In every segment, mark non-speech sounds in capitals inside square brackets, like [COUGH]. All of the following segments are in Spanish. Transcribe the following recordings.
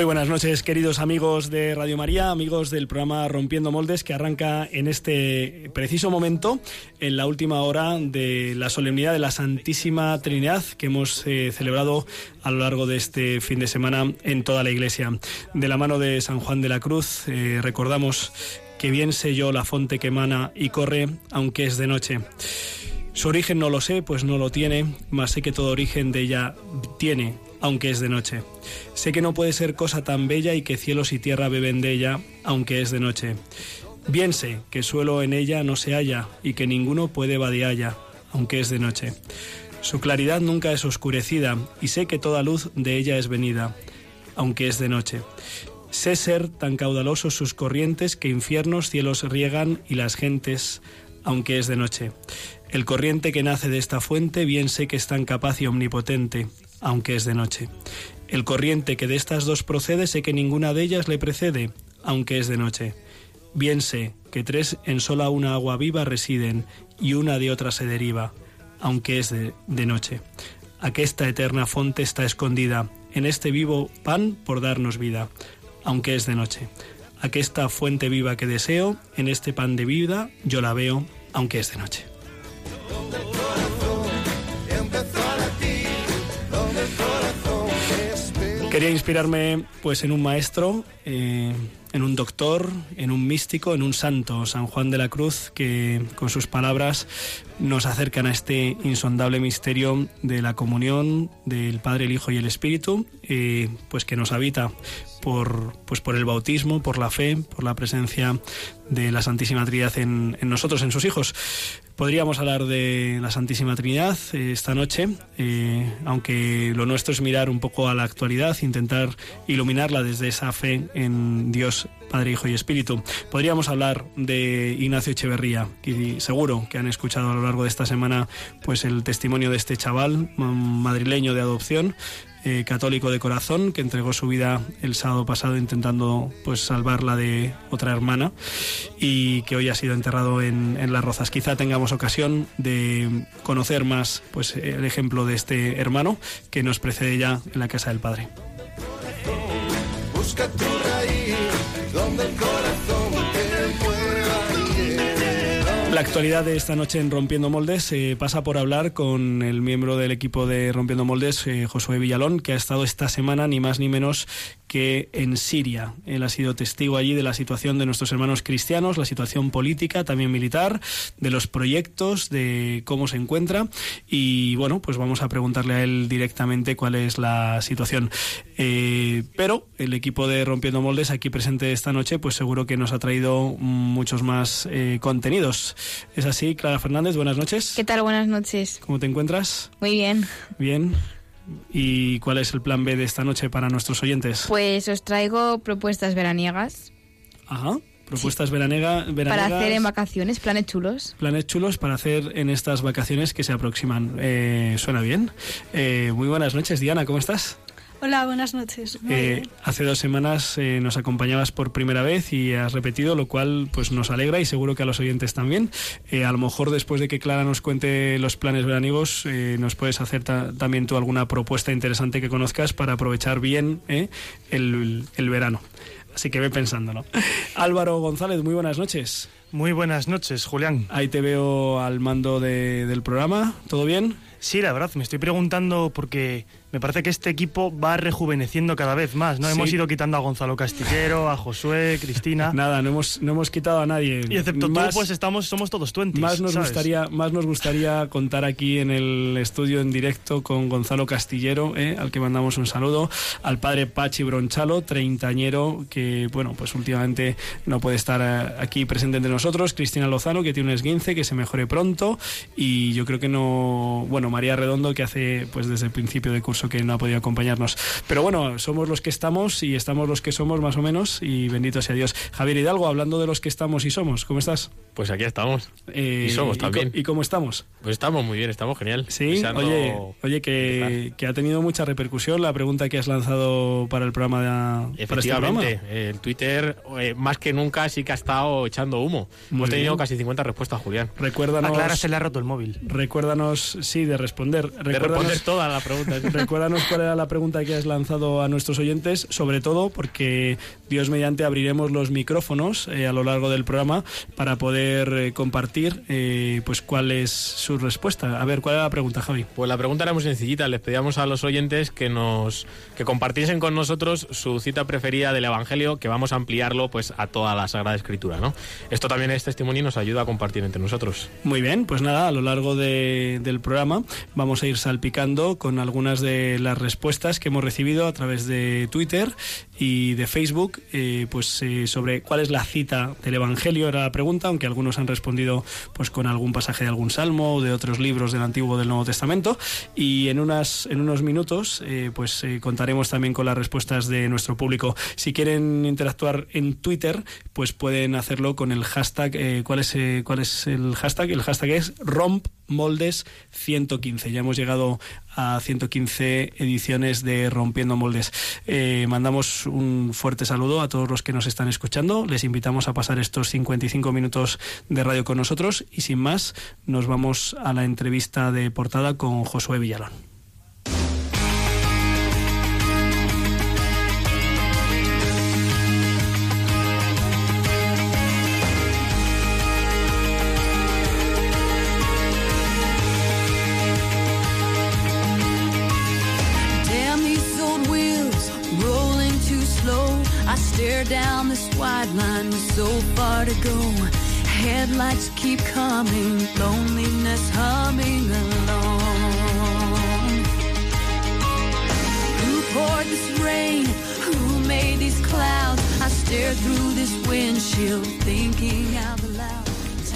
Muy buenas noches, queridos amigos de Radio María, amigos del programa Rompiendo Moldes, que arranca en este preciso momento, en la última hora de la solemnidad de la Santísima Trinidad que hemos eh, celebrado a lo largo de este fin de semana en toda la Iglesia. De la mano de San Juan de la Cruz, eh, recordamos que bien sé yo la fonte que emana y corre, aunque es de noche. Su origen no lo sé, pues no lo tiene, mas sé que todo origen de ella tiene, aunque es de noche. Sé que no puede ser cosa tan bella y que cielos y tierra beben de ella, aunque es de noche. Bien sé que suelo en ella no se halla y que ninguno puede ella, aunque es de noche. Su claridad nunca es oscurecida y sé que toda luz de ella es venida, aunque es de noche. Sé ser tan caudalosos sus corrientes que infiernos cielos riegan y las gentes, aunque es de noche. El corriente que nace de esta fuente bien sé que es tan capaz y omnipotente, aunque es de noche. El corriente que de estas dos procede sé que ninguna de ellas le precede, aunque es de noche. Bien sé que tres en sola una agua viva residen y una de otra se deriva, aunque es de, de noche. Aquesta eterna fonte está escondida en este vivo pan por darnos vida, aunque es de noche. Aquesta fuente viva que deseo, en este pan de vida yo la veo, aunque es de noche. Quería inspirarme pues en un maestro, eh, en un doctor, en un místico, en un santo, San Juan de la Cruz, que con sus palabras nos acercan a este insondable misterio de la comunión del Padre, el Hijo y el Espíritu, eh, pues que nos habita por, pues por el bautismo, por la fe, por la presencia de la Santísima Trinidad en, nosotros, en sus hijos. Podríamos hablar de la Santísima Trinidad eh, esta noche, eh, aunque lo nuestro es mirar un poco a la actualidad, intentar iluminarla desde esa fe en Dios Padre, Hijo y Espíritu. Podríamos hablar de Ignacio Echeverría, y seguro que han escuchado a lo largo de esta semana pues el testimonio de este chaval madrileño de adopción, eh, católico de corazón que entregó su vida el sábado pasado intentando pues salvarla de otra hermana y que hoy ha sido enterrado en, Las Rozas. Quizá tengamos ocasión de conocer más pues el ejemplo de este hermano que nos precede ya en la casa del Padre. La actualidad de esta noche en Rompiendo Moldes eh, pasa por hablar con el miembro del equipo de Rompiendo Moldes, eh, Josué Villalón, que ha estado esta semana ni más ni menos que en Siria. Él ha sido testigo allí de la situación de nuestros hermanos cristianos, la situación política, también militar, de los proyectos, de cómo se encuentra. Y bueno, pues vamos a preguntarle a él directamente cuál es la situación. Eh, pero el equipo de Rompiendo Moldes aquí presente esta noche, pues seguro que nos ha traído muchos más contenidos. Es así, Clara Fernández, buenas noches. ¿Qué tal? Buenas noches. ¿Cómo te encuentras? Muy bien. Bien. ¿Y cuál es el plan B de esta noche para nuestros oyentes? Pues os traigo propuestas veraniegas. Ajá. Propuestas veraniegas. Para hacer en vacaciones, planes chulos. Planes chulos para hacer en estas vacaciones que se aproximan. Eh, ¿Suena bien? Eh, muy buenas noches, Diana, ¿cómo estás? Hola, buenas noches. Eh, hace dos semanas eh, nos acompañabas por primera vez y has repetido, lo cual pues nos alegra y seguro que a los oyentes también. Eh, a lo mejor después de que Clara nos cuente los planes veraniegos, nos puedes hacer también tú alguna propuesta interesante que conozcas para aprovechar bien el, el verano. Así que ve pensándolo. [LAUGHS] Álvaro González, muy buenas noches. Muy buenas noches, Julián. Ahí te veo al mando del programa. ¿Todo bien? Sí, la verdad, me estoy preguntando porque me parece que este equipo va rejuveneciendo cada vez más, ¿no? Hemos ido quitando a Gonzalo Castillero, a Josué, Cristina. [LAUGHS] Nada, no hemos, no hemos quitado a nadie. Y excepto tú, pues estamos, somos todos twenties. Más nos gustaría, más nos gustaría contar aquí en el estudio en directo con Gonzalo Castillero, ¿eh? al que mandamos un saludo, al padre Pachi Bronchalo, treintañero, que bueno, pues últimamente no puede estar eh, aquí presente entre nosotros, Cristina Lozano, que tiene un esguince, que se mejore pronto, y yo creo que no, bueno, María Redondo, que hace pues desde el principio de curso eso que no ha podido acompañarnos. Pero bueno, somos los que estamos y estamos los que somos más o menos y bendito sea Dios. Javier Hidalgo, hablando de los que estamos y somos, ¿cómo estás? Pues aquí estamos. Eh, y somos también. ¿Y cómo estamos? Pues estamos muy bien, estamos genial. Sí, oye, oye que, que, ha tenido mucha repercusión la pregunta que has lanzado para el programa de este Efectivamente, el Twitter eh, más que nunca sí que ha estado echando humo. Hemos tenido casi 50 respuestas, Julián. Recuérdanos. A Clara se le ha roto el móvil. Recuérdanos, sí, de responder. de responder toda la pregunta. [LAUGHS] recuérdanos cuál era la pregunta que has lanzado a nuestros oyentes, sobre todo porque Dios mediante abriremos los micrófonos eh, a lo largo del programa para poder eh, compartir pues cuál es su respuesta. A ver, ¿cuál era la pregunta, Javi? Pues la pregunta era muy sencillita. Les pedíamos a los oyentes que nos que compartiesen con nosotros su cita preferida del Evangelio, que vamos a ampliarlo pues a toda la Sagrada Escritura, ¿no? Esto también es testimonio y nos ayuda a compartir entre nosotros. Muy bien, pues nada, a lo largo del programa vamos a ir salpicando con algunas de las respuestas que hemos recibido a través de Twitter y de Facebook, eh, pues eh, sobre cuál es la cita del Evangelio era la pregunta, aunque algunos han respondido pues con algún pasaje de algún salmo o de otros libros del Antiguo o del Nuevo Testamento y en unas en unos minutos eh, pues contaremos también con las respuestas de nuestro público. Si quieren interactuar en Twitter, pues pueden hacerlo con el hashtag ¿cuál es cuál es el hashtag? El hashtag es romp moldes 115. Ya hemos llegado a 115 ediciones de Rompiendo Moldes. Eh, mandamos un fuerte saludo a todos los que nos están escuchando. Les invitamos a pasar estos 55 minutos de radio con nosotros y sin más nos vamos a la entrevista de portada con Josué Villalón. Keep coming, loneliness humming along. Who poured this rain? Who made these clouds? I stare through this windshield, thinking out.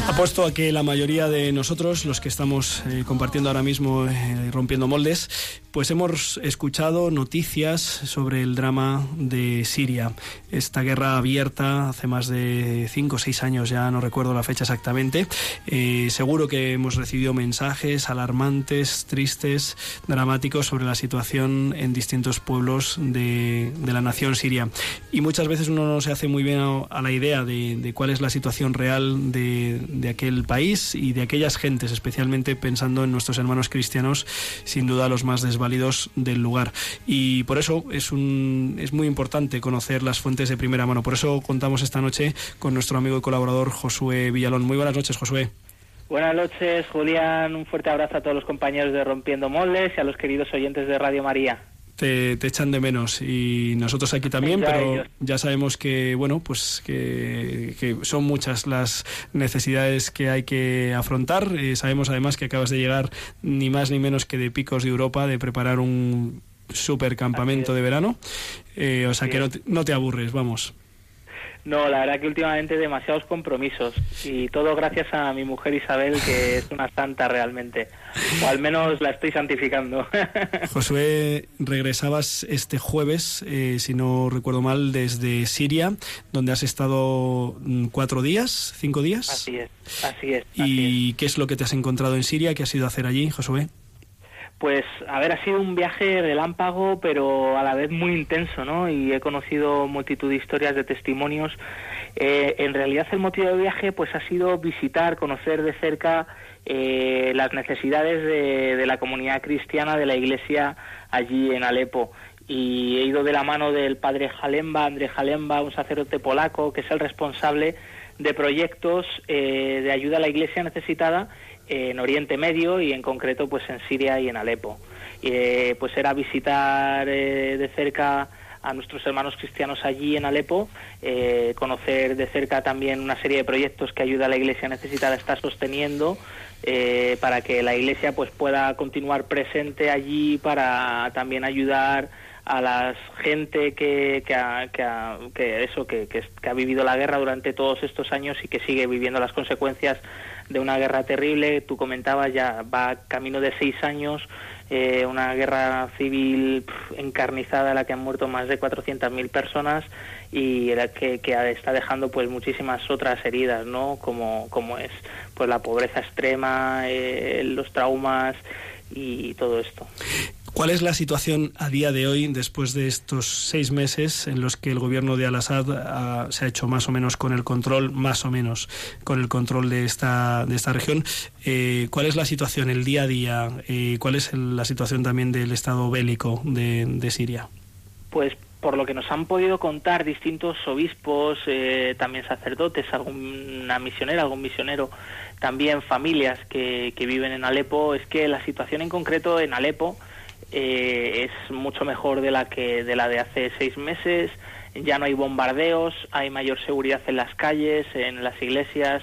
Apuesto a que la mayoría de nosotros, los que estamos eh, compartiendo ahora mismo eh, rompiendo moldes, pues hemos escuchado noticias sobre el drama de Siria, esta guerra abierta hace más de cinco o seis años, ya no recuerdo la fecha exactamente. Eh, seguro que hemos recibido mensajes alarmantes, tristes, dramáticos sobre la situación en distintos pueblos de, la nación siria. Y muchas veces uno no se hace muy bien a, la idea de, cuál es la situación real de, de aquel país y de aquellas gentes, especialmente pensando en nuestros hermanos cristianos, sin duda los más desvalidos del lugar. Y por eso es, un, es muy importante conocer las fuentes de primera mano. Por eso contamos esta noche con nuestro amigo y colaborador Josué Villalón. Muy buenas noches, Josué. Buenas noches, Julián. Un fuerte abrazo a todos los compañeros de Rompiendo Moldes y a los queridos oyentes de Radio María te, echan de menos. Y nosotros aquí también, pero ya sabemos que bueno, pues que, son muchas las necesidades que hay que afrontar. Eh, sabemos además que acabas de llegar ni más ni menos que de picos de Europa de preparar un super campamento de verano, eh, o sea que no no te aburres, vamos. No, la verdad que últimamente demasiados compromisos y todo gracias a mi mujer Isabel, que es una santa realmente, o al menos la estoy santificando. [LAUGHS] Josué, regresabas este jueves, eh, si no recuerdo mal, desde Siria, donde has estado mm, cuatro días, cinco días. Así es, así es. ¿Y qué es lo que te has encontrado en Siria? ¿Qué has ido a hacer allí, Josué? Pues, a ver, ha sido un viaje relámpago, pero a la vez muy intenso, ¿no? Y he conocido multitud de historias, de testimonios. Eh, en realidad, el motivo del viaje, pues, ha sido visitar, conocer de cerca eh, las necesidades de, la comunidad cristiana de la Iglesia allí en Alepo. Y he ido de la mano del padre Jalemba, André Jalemba, un sacerdote polaco, que es el responsable de proyectos eh, de ayuda a la Iglesia necesitada en Oriente Medio y en concreto pues en Siria y en Alepo. Eh, pues era visitar eh, de cerca a nuestros hermanos cristianos allí en Alepo, eh, conocer de cerca también una serie de proyectos que ayuda a la Iglesia necesitada está sosteniendo para que la Iglesia pues pueda continuar presente allí para también ayudar a la gente que, que, eso que, que, ha vivido la guerra durante todos estos años y que sigue viviendo las consecuencias de una guerra terrible. Tú comentabas, ya va camino de seis años, eh, una guerra civil encarnizada en la que han muerto más de 400.000 personas y que, que, está dejando pues muchísimas otras heridas, ¿no? Como, como es pues la pobreza extrema, eh, los traumas y todo esto. ¿Cuál es la situación a día de hoy, después de estos seis meses en los que el gobierno de Al-Assad se ha hecho más o menos con el control, más o menos con el control de esta, de esta región? Eh, ¿Cuál es la situación, el día a día? Eh, ¿Cuál es la situación también del estado bélico de, de, Siria? Pues por lo que nos han podido contar distintos obispos, eh, también sacerdotes, alguna misionera, algún misionero, también familias que, que viven en Alepo, es que la situación en concreto en Alepo eh, es mucho mejor de la que de la de hace seis meses. Ya no hay bombardeos, hay mayor seguridad en las calles, en las iglesias.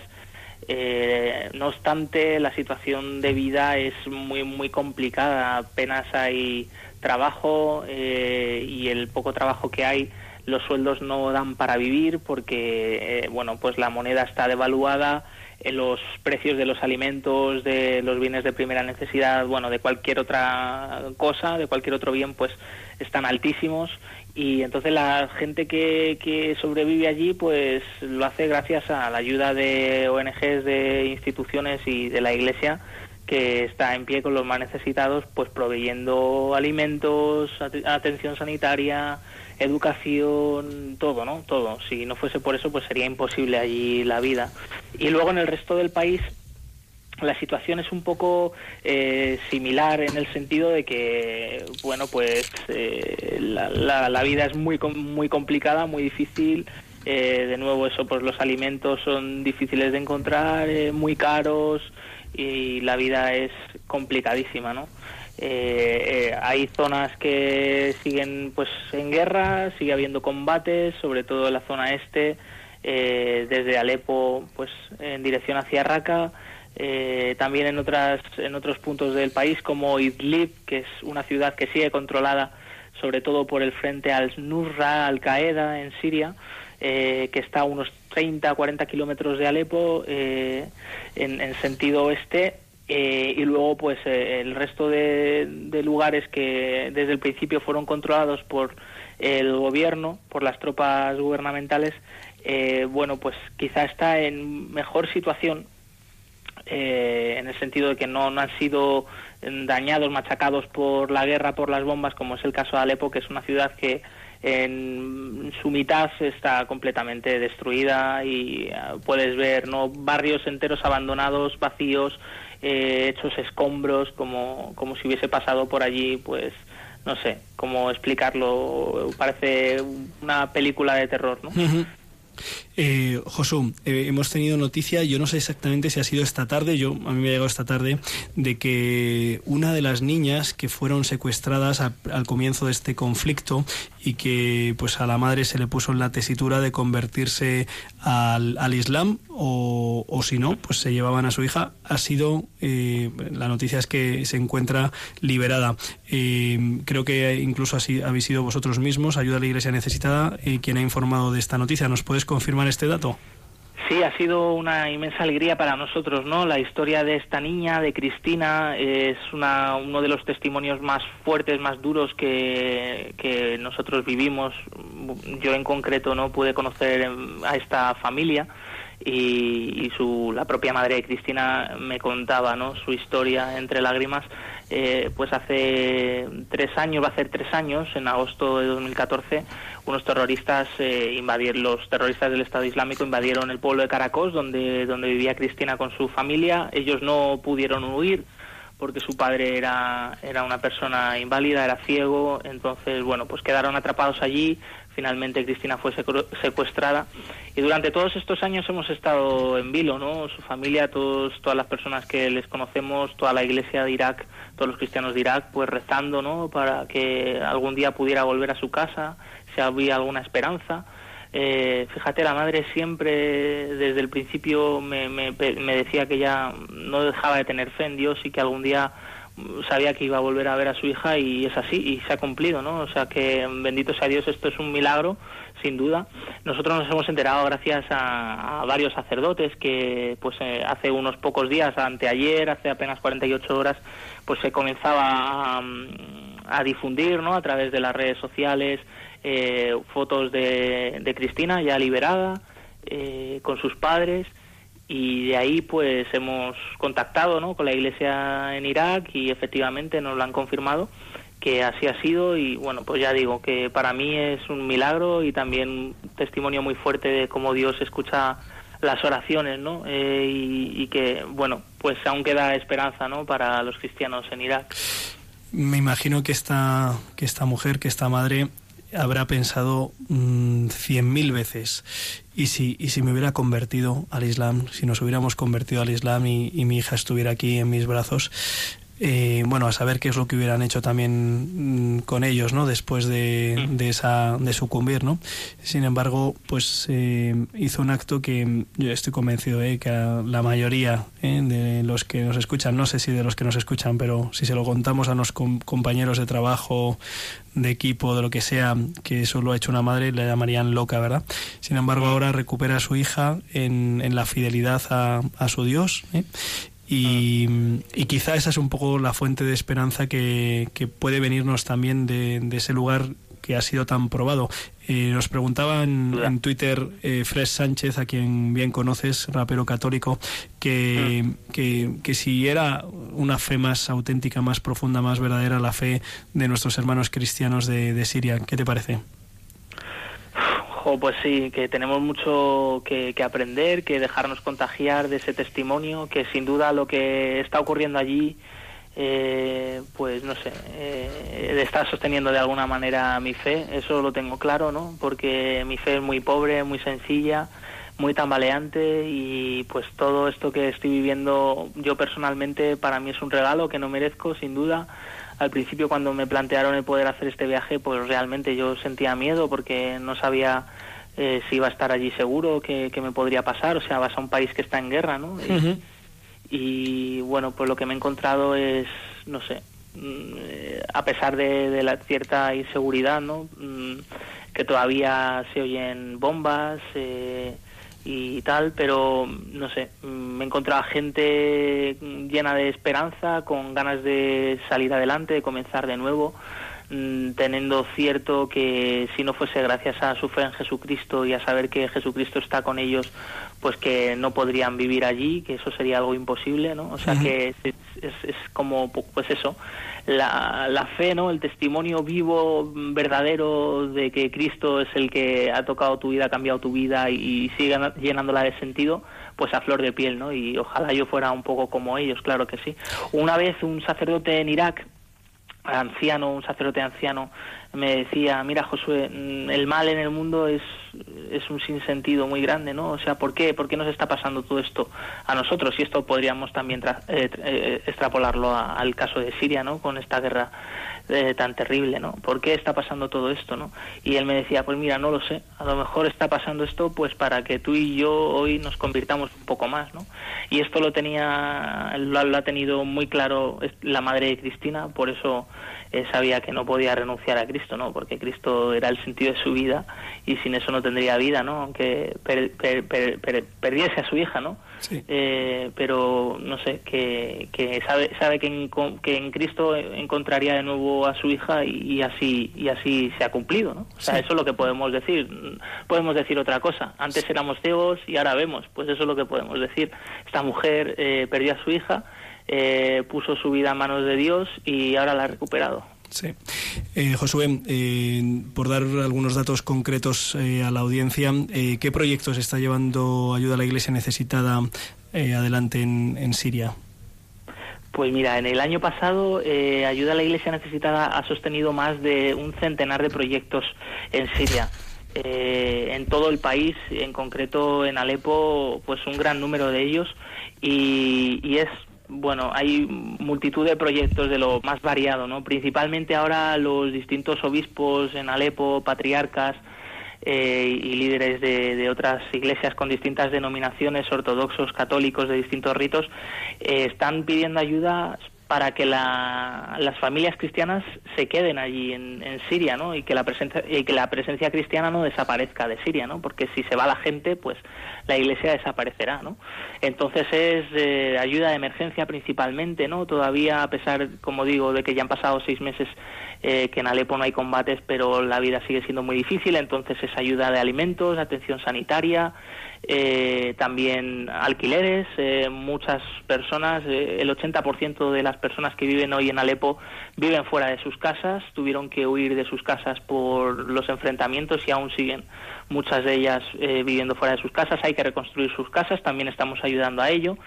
Eh, no obstante, la situación de vida es muy muy complicada. Apenas hay trabajo eh, y el poco trabajo que hay, los sueldos no dan para vivir porque bueno pues la moneda está devaluada los precios de los alimentos, de los bienes de primera necesidad, bueno, de cualquier otra cosa, de cualquier otro bien, pues están altísimos. Y entonces la gente que, que sobrevive allí pues lo hace gracias a la ayuda de ONGs, de instituciones y de la Iglesia que está en pie con los más necesitados, pues proveyendo alimentos, atención sanitaria, educación, todo, ¿no? Todo. Si no fuese por eso, pues sería imposible allí la vida. Y luego en el resto del país la situación es un poco eh, similar en el sentido de que, bueno, pues eh, la, la, vida es muy, muy complicada, muy difícil. Eh, de nuevo, eso, pues los alimentos son difíciles de encontrar, muy caros y la vida es complicadísima, ¿no? Eh, eh, hay zonas que siguen pues en guerra, sigue habiendo combates, sobre todo en la zona este, eh, desde Alepo pues en dirección hacia Raqqa, también en otras en otros puntos del país como Idlib, que es una ciudad que sigue controlada sobre todo por el frente al-Nusra, al-Qaeda en Siria, que está a unos 30 40 kilómetros de Alepo en, en sentido oeste eh, y luego pues eh, el resto de, lugares que desde el principio fueron controlados por el gobierno, por las tropas gubernamentales, eh, bueno pues quizá está en mejor situación en el sentido de que no, no, han sido dañados, machacados por la guerra, por las bombas, como es el caso de Alepo, que es una ciudad que en su mitad está completamente destruida y puedes ver no barrios enteros abandonados, vacíos, eh, hechos escombros, como, como si hubiese pasado por allí, pues no sé cómo explicarlo, parece una película de terror, ¿no? Eh, eh, hemos tenido noticia, yo no sé exactamente si ha sido esta tarde, yo a mí me ha llegado esta tarde, de que una de las niñas que fueron secuestradas al comienzo de este conflicto y que pues a la madre se le puso en la tesitura de convertirse al, Islam o, o, si no, pues se llevaban a su hija, ha sido, eh, la noticia es que se encuentra liberada. Eh, creo que incluso así habéis sido vosotros mismos, Ayuda a la Iglesia Necesitada, eh, quien ha informado de esta noticia. ¿Nos puedes confirmar este dato? Sí, ha sido una inmensa alegría para nosotros, ¿no? La historia de esta niña, de Cristina, es una, uno de los testimonios más fuertes, más duros que, que nosotros vivimos. Yo en concreto no pude conocer a esta familia y, y su, la propia madre de Cristina me contaba, ¿no? Su historia entre lágrimas eh, pues hace tres años, va a ser tres años, en agosto de 2014, unos terroristas eh, invadieron, los terroristas del Estado Islámico invadieron el pueblo de Caracos, donde, donde vivía Cristina con su familia. Ellos no pudieron huir porque su padre era, era una persona inválida, era ciego, entonces, bueno, pues quedaron atrapados allí, finalmente Cristina fue secuestrada y durante todos estos años hemos estado en vilo, ¿no? Su familia, todos, todas las personas que les conocemos, toda la iglesia de Irak, todos los cristianos de Irak, pues rezando, ¿no? Para que algún día pudiera volver a su casa, si había alguna esperanza. Eh, fíjate, la madre siempre, desde el principio, me, me, me decía que ya no dejaba de tener fe en Dios y que algún día sabía que iba a volver a ver a su hija y es así y se ha cumplido, ¿no? O sea que bendito sea Dios, esto es un milagro, sin duda. Nosotros nos hemos enterado gracias a, varios sacerdotes que pues eh, hace unos pocos días, anteayer, hace apenas 48 horas, pues se comenzaba a, difundir, ¿no? A través de las redes sociales eh, fotos de, de, Cristina ya liberada eh, con sus padres y de ahí pues hemos contactado ¿no? con la iglesia en Irak y efectivamente nos lo han confirmado que así ha sido y bueno pues ya digo que para mí es un milagro y también un testimonio muy fuerte de cómo Dios escucha las oraciones ¿no? Eh, y, y, que bueno pues aún queda esperanza ¿no? para los cristianos en Irak me imagino que esta que esta mujer que esta madre habrá pensado mm, cien mil veces. Y si, y si me hubiera convertido al Islam, si nos hubiéramos convertido al Islam y, y mi hija estuviera aquí en mis brazos, eh, bueno, a saber qué es lo que hubieran hecho también mm, con ellos, ¿no? Después de, de, esa, de sucumbir, ¿no? Sin embargo, pues eh, hizo un acto que yo estoy convencido de que a la mayoría ¿eh? de los que nos escuchan, no sé si de los que nos escuchan, pero si se lo contamos a los compañeros de trabajo, de equipo, de lo que sea, que eso lo ha hecho una madre, le llamarían loca, ¿verdad? Sin embargo, ahora recupera a su hija en, en la fidelidad a, a su Dios ¿eh? Y, y, quizá esa es un poco la fuente de esperanza que, que puede venirnos también de, de, ese lugar que ha sido tan probado. Eh, nos preguntaban en Twitter eh, Fred Sánchez, a quien bien conoces, rapero católico, que, que, que, si era una fe más auténtica, más profunda, más verdadera la fe de nuestros hermanos cristianos de, de Siria. ¿Qué te parece? Pues sí, que tenemos mucho que, que, aprender, que dejarnos contagiar de ese testimonio, que sin duda lo que está ocurriendo allí, eh, pues no sé, eh, está sosteniendo de alguna manera mi fe, eso lo tengo claro, ¿no? Porque mi fe es muy pobre, muy sencilla, muy tambaleante y pues todo esto que estoy viviendo yo personalmente para mí es un regalo que no merezco, sin duda al principio cuando me plantearon el poder hacer este viaje, pues realmente yo sentía miedo porque no sabía eh, si iba a estar allí seguro, qué, me podría pasar. O sea, vas a un país que está en guerra, ¿no? Y, uh -huh. y bueno, pues lo que me he encontrado es, no sé, mm, a pesar de, de, la cierta inseguridad, ¿no? Mm, que todavía se oyen bombas. Eh, y tal, pero no sé, me encontraba gente llena de esperanza, con ganas de salir adelante, de comenzar de nuevo, mm, teniendo cierto que si no fuese gracias a su fe en Jesucristo y a saber que Jesucristo está con ellos, pues que no podrían vivir allí, que eso sería algo imposible, ¿no? O sea que es, es, es, como, pues eso, la, la, fe, ¿no? El testimonio vivo, verdadero de que Cristo es el que ha tocado tu vida, ha cambiado tu vida y, sigue llenándola de sentido, pues a flor de piel, ¿no? Y ojalá yo fuera un poco como ellos, claro que sí. Una vez un sacerdote en Irak, anciano, un sacerdote anciano, me decía, mira Josué, el mal en el mundo es, es un sinsentido muy grande, ¿no? O sea, ¿por qué? ¿Por qué nos está pasando todo esto a nosotros? Y esto podríamos también eh, eh, extrapolarlo a, al caso de Siria, ¿no? Con esta guerra eh, tan terrible, ¿no? ¿Por qué está pasando todo esto, no? Y él me decía, pues mira, no lo sé, a lo mejor está pasando esto pues para que tú y yo hoy nos convirtamos un poco más, ¿no? Y esto lo tenía, lo, lo ha tenido muy claro la madre de Cristina, por eso eh, sabía que no podía renunciar a Cristo, ¿no? Porque Cristo era el sentido de su vida y sin eso no tendría vida, ¿no? Aunque per, per, per, perdiese a su hija, ¿no? Sí. Eh, pero no sé, que, que sabe, sabe que, en, que en Cristo encontraría de nuevo a su hija y, y, así y así se ha cumplido, ¿no? O sea, sí. eso es lo que podemos decir. Podemos decir otra cosa. Antes éramos ciegos y ahora vemos. Pues eso es lo que podemos decir. Esta mujer eh, perdió a su hija eh, puso su vida a manos de Dios y ahora la ha recuperado. Sí. Eh, Josué, eh, por dar algunos datos concretos eh, a la audiencia, eh, ¿qué proyectos está llevando Ayuda a la Iglesia Necesitada eh, adelante en, Siria? Pues mira, en el año pasado Ayuda a la Iglesia Necesitada ha sostenido más de un centenar de proyectos en Siria. Eh, en todo el país, en concreto en Alepo, pues un gran número de ellos y es bueno, hay multitud de proyectos de lo más variado, ¿no? Principalmente ahora los distintos obispos en Alepo, patriarcas eh, y líderes de, otras iglesias con distintas denominaciones, ortodoxos, católicos, de distintos ritos, eh, están pidiendo ayuda para que las familias cristianas se queden allí en, Siria, ¿no? Y que la presencia y que la presencia cristiana no desaparezca de Siria, ¿no? Porque si se va la gente, pues la Iglesia desaparecerá, ¿no? Entonces es eh, ayuda de emergencia principalmente, ¿no? Todavía a pesar, como digo, de que ya han pasado seis meses eh, que en Alepo no hay combates, pero la vida sigue siendo muy difícil, entonces es ayuda de alimentos, atención sanitaria, eh, también alquileres. Eh, muchas personas, eh, el 80% de las personas que viven hoy en Alepo viven fuera de sus casas, tuvieron que huir de sus casas por los enfrentamientos y aún siguen muchas de ellas viviendo fuera de sus casas. Hay que reconstruir sus casas, también estamos ayudando a ello.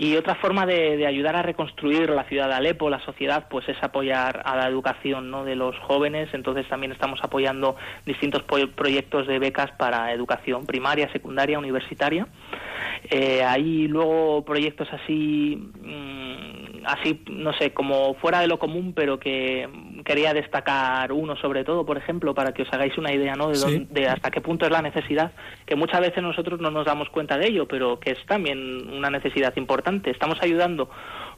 Y otra forma de, ayudar a reconstruir la ciudad de Alepo, la sociedad, pues es apoyar a la educación ¿no? de los jóvenes. Entonces también estamos apoyando distintos proyectos de becas para educación primaria, secundaria, universitaria. Eh, hay luego proyectos así, mm, así, no sé, como fuera de lo común, pero que quería destacar uno sobre todo, por ejemplo, para que os hagáis una idea ¿no? de, de hasta qué punto es la necesidad, que muchas veces nosotros no nos damos cuenta de ello, pero que es también una necesidad importante. Estamos ayudando,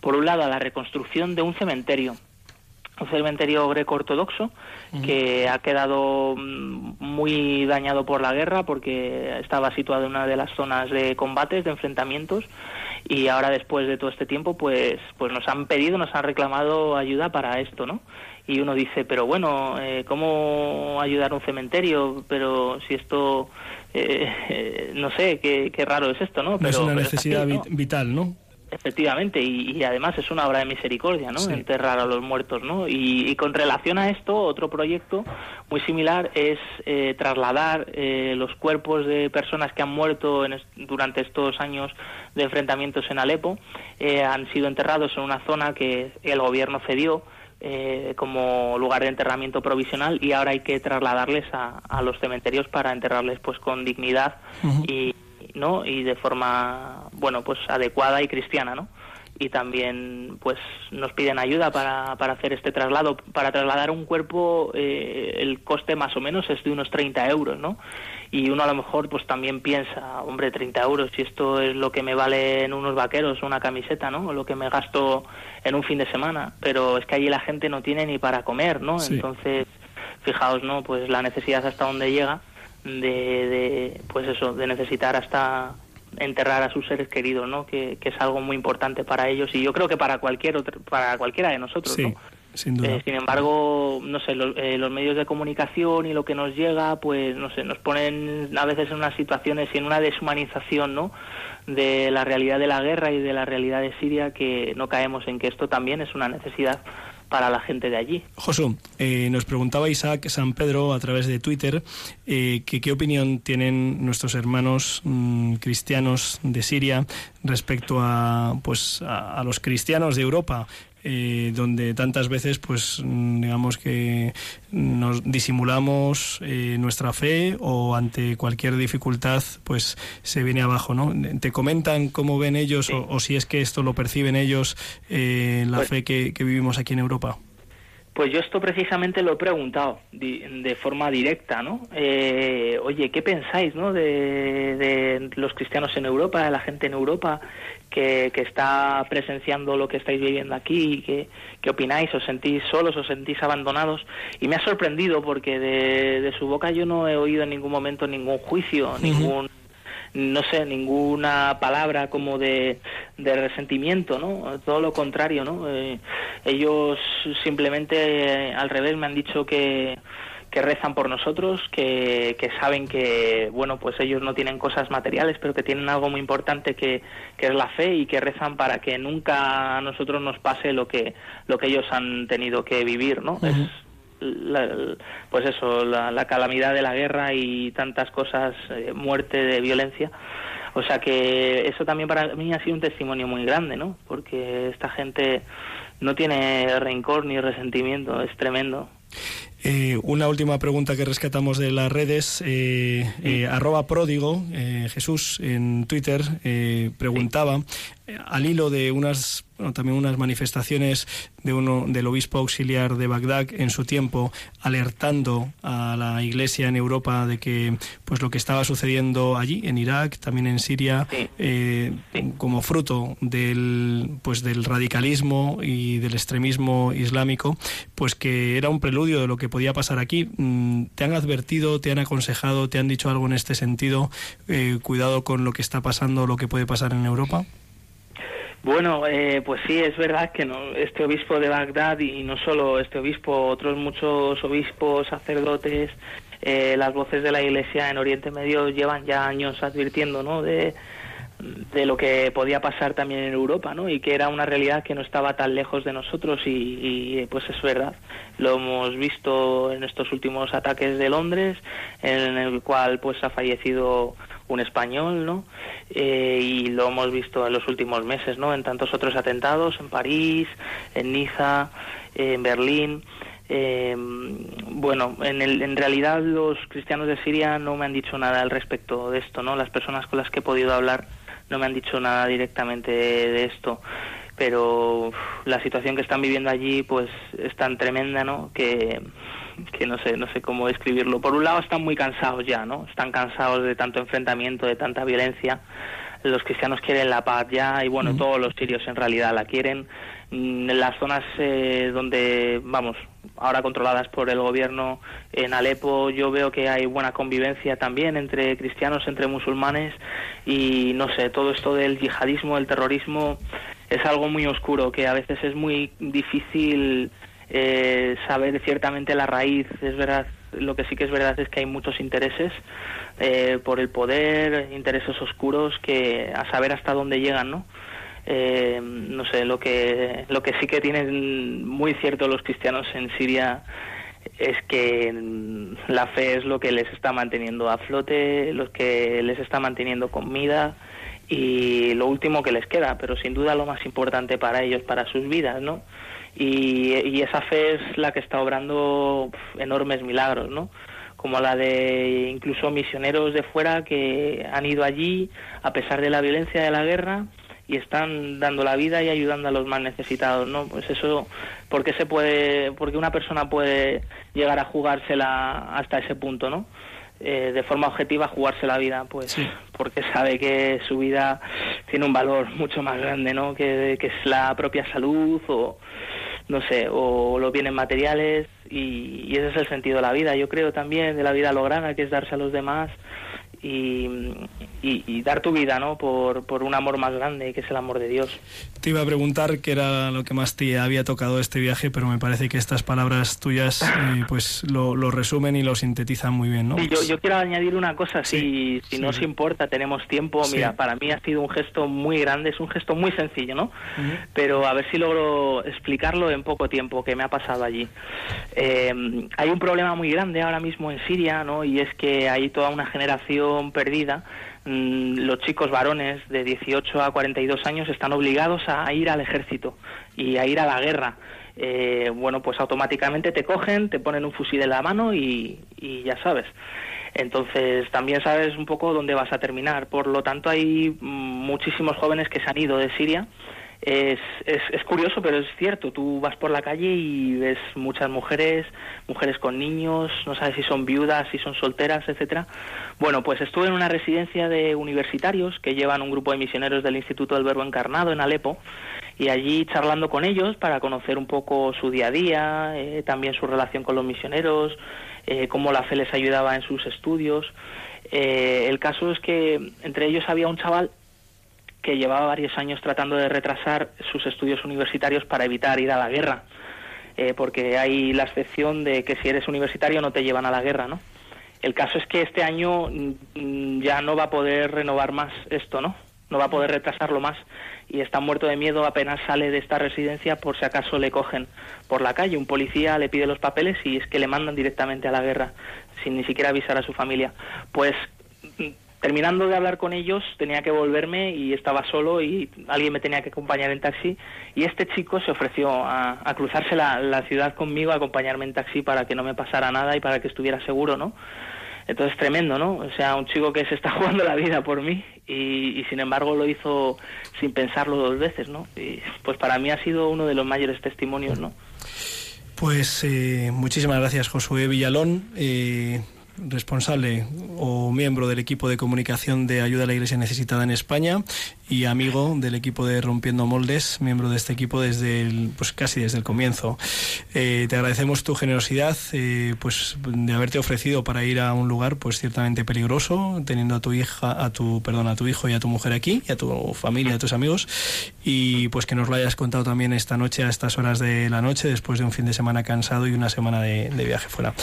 por un lado, a la reconstrucción de un cementerio un cementerio greco-ortodoxo que ha quedado mm, muy dañado por la guerra porque estaba situado en una de las zonas de combates, de enfrentamientos y ahora después de todo este tiempo pues pues nos han pedido, nos han reclamado ayuda para esto, ¿no? Y uno dice, pero bueno, eh, ¿cómo ayudar a un cementerio? Pero si esto, eh, [LAUGHS] no sé, qué, raro es esto, ¿no? Pero, es una necesidad vital, ¿no? Efectivamente, y, además es una obra de misericordia, ¿no? Enterrar a los muertos, ¿no? Y, con relación a esto, otro proyecto muy similar es eh, trasladar eh, los cuerpos de personas que han muerto durante estos años de enfrentamientos en Alepo, eh, han sido enterrados en una zona que el gobierno cedió como lugar de enterramiento provisional y ahora hay que trasladarles a, los cementerios para enterrarles pues con dignidad y ¿no? Y de forma, bueno, pues adecuada y cristiana, ¿no? Y también, pues, nos piden ayuda para, para hacer este traslado. Para trasladar un cuerpo, eh, el coste más o menos es de unos 30 euros, ¿no? Y uno a lo mejor, pues, también piensa, hombre, 30 euros, si esto es lo que me vale en unos vaqueros, una camiseta, ¿no? O lo que me gasto en un fin de semana. Pero es que allí la gente no tiene ni para comer, ¿no? Entonces, fijaos, ¿no? Pues la necesidad hasta dónde llega de, pues eso, de necesitar hasta enterrar a sus seres queridos, ¿no? Que, es algo muy importante para ellos y yo creo que para cualquier otro, para cualquiera de nosotros, ¿no? Sin, duda. Eh, sin embargo, no sé, eh, los medios de comunicación y lo que nos llega, pues, no sé, nos ponen a veces en unas situaciones y en una deshumanización, ¿no? De la realidad de la guerra y de la realidad de Siria que no caemos en que esto también es una necesidad para la gente de allí. Josu, eh, nos preguntaba Isaac San Pedro a través de Twitter eh, que qué opinión tienen nuestros hermanos mm, cristianos de Siria respecto a, pues, a los cristianos de Europa. Eh, donde tantas veces, pues, digamos que nos disimulamos eh, nuestra fe o ante cualquier dificultad, pues, se viene abajo, ¿no? ¿Te comentan cómo ven ellos o, si es que esto lo perciben ellos, eh, la pues fe que, vivimos aquí en Europa? Pues yo esto precisamente lo he preguntado de, forma directa, ¿no? oye, ¿qué pensáis, no? De, de, los cristianos en Europa, de la gente en Europa, que, está presenciando lo que estáis viviendo aquí, ¿qué, qué opináis? ¿Os sentís solos? ¿Os sentís abandonados? Y me ha sorprendido porque de, su boca yo no he oído en ningún momento ningún juicio, ningún no sé, ninguna palabra como de, de resentimiento, ¿no? Todo lo contrario, ¿no? Eh, ellos simplemente, eh, al revés, me han dicho que, que rezan por nosotros, que, que, saben que, bueno, pues ellos no tienen cosas materiales, pero que tienen algo muy importante que, que, es la fe y que rezan para que nunca a nosotros nos pase lo que, lo que ellos han tenido que vivir, ¿no? Es pues eso, la, calamidad de la guerra y tantas cosas, eh, muerte, de violencia. O sea que eso también para mí ha sido un testimonio muy grande, ¿no? Porque esta gente no tiene rencor ni resentimiento, es tremendo. Eh, una última pregunta que rescatamos de las redes. Eh, eh, arroba pródigo, Jesús, en Twitter, preguntaba, al hilo de unas también unas manifestaciones de uno del obispo auxiliar de Bagdad en su tiempo alertando a la Iglesia en Europa de que pues lo que estaba sucediendo allí en Irak también en Siria como fruto del pues del radicalismo y del extremismo islámico pues que era un preludio de lo que podía pasar aquí. Mm, ¿Te han advertido, te han aconsejado, te han dicho algo en este sentido? Eh, cuidado con lo que está pasando, lo que puede pasar en Europa. Bueno, eh, pues sí, es verdad que no, este obispo de Bagdad y no solo este obispo, otros muchos obispos, sacerdotes, eh, las voces de la Iglesia en Oriente Medio llevan ya años advirtiendo, ¿no? De, de lo que podía pasar también en Europa, ¿no? Y que era una realidad que no estaba tan lejos de nosotros y, pues es verdad. Lo hemos visto en estos últimos ataques de Londres, en el cual pues ha fallecido un español, ¿no? Eh, y lo hemos visto en los últimos meses, ¿no? En tantos otros atentados, en París, en Niza, en Berlín. Eh, bueno, en, el, en realidad los cristianos de Siria no me han dicho nada al respecto de esto, ¿no? Las personas con las que he podido hablar no me han dicho nada directamente de, esto, pero la situación que están viviendo allí pues es tan tremenda, ¿no? Que, que no sé, no sé cómo describirlo. Por un lado están muy cansados ya, ¿no? Están cansados de tanto enfrentamiento, de tanta violencia. Los cristianos quieren la paz ya y bueno, todos los sirios en realidad la quieren. Mm, en las zonas eh, donde, vamos, ahora controladas por el gobierno en Alepo, yo veo que hay buena convivencia también entre cristianos, entre musulmanes y no sé, todo esto del yihadismo, el terrorismo es algo muy oscuro que a veces es muy difícil eh, saber ciertamente la raíz. Es verdad, lo que sí que es verdad es que hay muchos intereses eh, por el poder, intereses oscuros que a saber hasta dónde llegan, ¿no? Eh, no sé, lo que, lo que sí que tienen muy cierto los cristianos en Siria es que la fe es lo que les está manteniendo a flote, lo que les está manteniendo comida y lo último que les queda, pero sin duda lo más importante para ellos, para sus vidas, ¿no? Y, y esa fe es la que está obrando enormes milagros, ¿no? como la de incluso misioneros de fuera que han ido allí a pesar de la violencia de la guerra y están dando la vida y ayudando a los más necesitados, ¿no? Pues eso, ¿por qué se puede, porque una persona puede llegar a jugársela hasta ese punto, ¿no? Eh, de forma objetiva jugarse la vida, pues porque sabe que su vida tiene un valor mucho más grande, ¿no? Que, que es la propia salud o no sé, o los bienes materiales y, y, ese es el sentido de la vida. Yo creo también de la vida lograda, que es darse a los demás y, y, dar tu vida ¿no? Por, por, un amor más grande que es el amor de Dios. Te iba a preguntar qué era lo que más te había tocado este viaje, pero me parece que estas palabras tuyas eh, [LAUGHS] pues lo, lo, resumen y lo sintetizan muy bien. ¿no? yo, yo, quiero añadir una cosa, si, si no os importa, tenemos tiempo. Mira, para mí ha sido un gesto muy grande, es un gesto muy sencillo, ¿no? Pero a ver si logro explicarlo en poco tiempo que me ha pasado allí. Eh, hay un problema muy grande ahora mismo en Siria, ¿no? Y es que hay toda una generación perdida, los chicos varones de 18 a 42 años están obligados a ir al ejército y a ir a la guerra. Eh, bueno, pues automáticamente te cogen, te ponen un fusil en la mano y, y ya sabes. Entonces también sabes un poco dónde vas a terminar. Por lo tanto, hay mm, muchísimos jóvenes que se han ido de Siria es, es, es, curioso, pero es cierto. Tú vas por la calle y ves muchas mujeres, mujeres con niños, no sabes si son viudas, si son solteras, etcétera. Bueno, pues estuve en una residencia de universitarios que llevan un grupo de misioneros del Instituto del Verbo Encarnado en Alepo y allí charlando con ellos para conocer un poco su día a día, eh, también su relación con los misioneros, eh, cómo la fe les ayudaba en sus estudios. Eh, el caso es que entre ellos había un chaval que llevaba varios años tratando de retrasar sus estudios universitarios para evitar ir a la guerra, eh, porque hay la excepción de que si eres universitario no te llevan a la guerra, ¿no? El caso es que este año mm, ya no va a poder renovar más esto, ¿no? No va a poder retrasarlo más y está muerto de miedo apenas sale de esta residencia por si acaso le cogen por la calle. Un policía le pide los papeles y es que le mandan directamente a la guerra sin ni siquiera avisar a su familia. Pues terminando de hablar con ellos tenía que volverme y estaba solo y alguien me tenía que acompañar en taxi y este chico se ofreció a, cruzarse la, ciudad conmigo, a acompañarme en taxi para que no me pasara nada y para que estuviera seguro, ¿no? Entonces tremendo, ¿no? O sea, un chico que se está [LAUGHS] jugando la vida por mí y, sin embargo lo hizo sin pensarlo dos veces, ¿no? Pues para mí ha sido uno de los mayores testimonios, ¿no? Pues eh, muchísimas gracias, Josué Villalón. Eh, responsable o miembro del equipo de comunicación de Ayuda a la Iglesia Necesitada en España y amigo del equipo de Rompiendo Moldes, miembro de este equipo desde el, pues casi desde el comienzo. Eh, te agradecemos tu generosidad, eh, pues de haberte ofrecido para ir a un lugar, pues ciertamente peligroso, teniendo a tu hija, a tu, perdón, a tu hijo y a tu mujer aquí, y a tu familia, a tus amigos, y pues que nos lo hayas contado también esta noche a estas horas de la noche, después de un fin de semana cansado y una semana de, viaje fuera.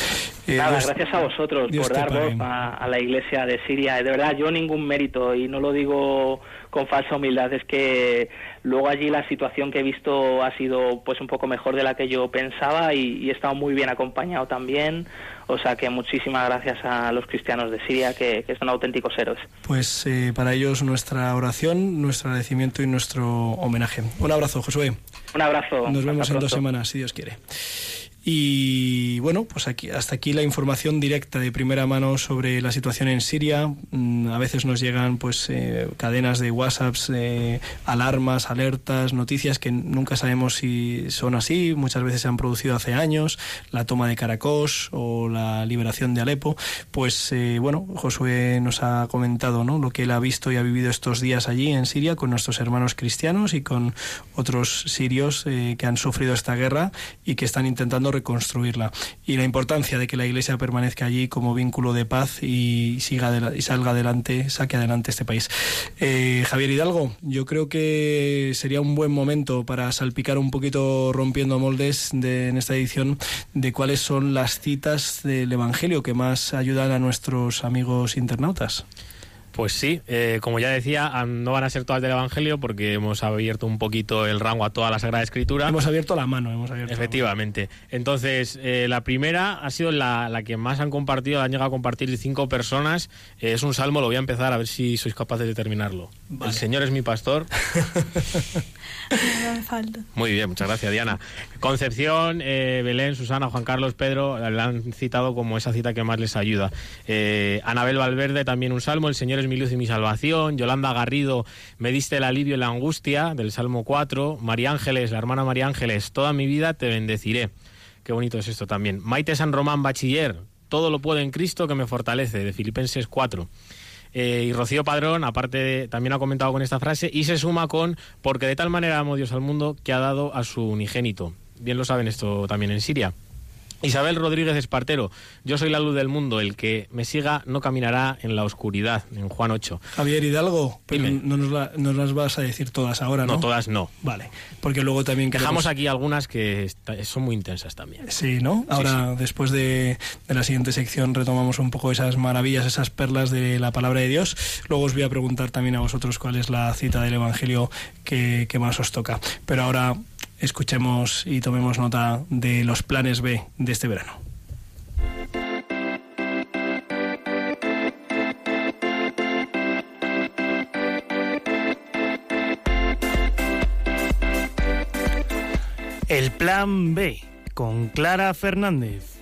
Eh, Nada, gracias a vosotros por dar voz a, a la Iglesia de Siria. De verdad, yo ningún mérito y no lo digo con falsa humildad es que luego allí la situación que he visto ha sido pues un poco mejor de la que yo pensaba y, he estado muy bien acompañado también. O sea que muchísimas gracias a los cristianos de Siria que, son auténticos héroes. Pues eh, para ellos nuestra oración nuestro agradecimiento y nuestro homenaje. Un abrazo Josué. Un abrazo. Nos vemos en dos semanas si Dios quiere y bueno, pues aquí, hasta aquí la información directa de primera mano sobre la situación en Siria. Mm, a veces nos llegan pues eh, cadenas de WhatsApps, eh, alarmas, alertas, noticias que nunca sabemos si son así. Muchas veces se han producido hace años, la toma de Caracos o la liberación de Alepo. Pues eh, bueno, Josué nos ha comentado ¿no? lo que él ha visto y ha vivido estos días allí en Siria con nuestros hermanos cristianos y con otros sirios que han sufrido esta guerra y que están intentando reconstruirla y la importancia de que la Iglesia permanezca allí como vínculo de paz y siga y salga adelante, saque adelante este país. Eh, Javier Hidalgo, yo creo que sería un buen momento para salpicar un poquito rompiendo moldes de, en esta edición de cuáles son las citas del Evangelio que más ayudan a nuestros amigos internautas. Pues sí, eh, como ya decía, no van a ser todas del Evangelio porque hemos abierto un poquito el rango a toda la Sagrada Escritura. Hemos abierto la mano, hemos abierto. Efectivamente. Entonces, eh, la primera ha sido la, que más han compartido, han llegado a compartir cinco personas. Eh, es un salmo, lo voy a empezar a ver si sois capaces de terminarlo. El Señor es mi pastor. [LAUGHS] Muy bien, muchas gracias, Diana. Concepción, Belén, Susana, Juan Carlos, Pedro, la han citado como esa cita que más les ayuda. Anabel Valverde también un salmo, el Señor es mi luz y mi salvación. Yolanda Garrido, me diste el alivio y la angustia, del Salmo 4. María Ángeles, la hermana María Ángeles, toda mi vida te bendeciré. Qué bonito es esto también. Maite San Román, bachiller, todo lo puedo en Cristo que me fortalece, de Filipenses 4. Eh, y Rocío Padrón, aparte, también ha comentado con esta frase y se suma con, porque de tal manera amó Dios al mundo que ha dado a su unigénito. Bien lo saben esto también en Siria. Isabel Rodríguez Espartero, yo soy la luz del mundo, el que me siga no caminará en la oscuridad, en Juan 8. Javier Hidalgo, pero no nos, las vas a decir todas ahora, ¿no? No, todas no. Vale, porque luego también Dejamos aquí algunas que son muy intensas también. Sí, ¿no? Ahora, después de, la siguiente sección, retomamos un poco esas maravillas, esas perlas de la palabra de Dios. Luego os voy a preguntar también a vosotros cuál es la cita del Evangelio que, que más os toca. Pero ahora escuchemos y tomemos nota de los planes B de este verano. El plan B con Clara Fernández.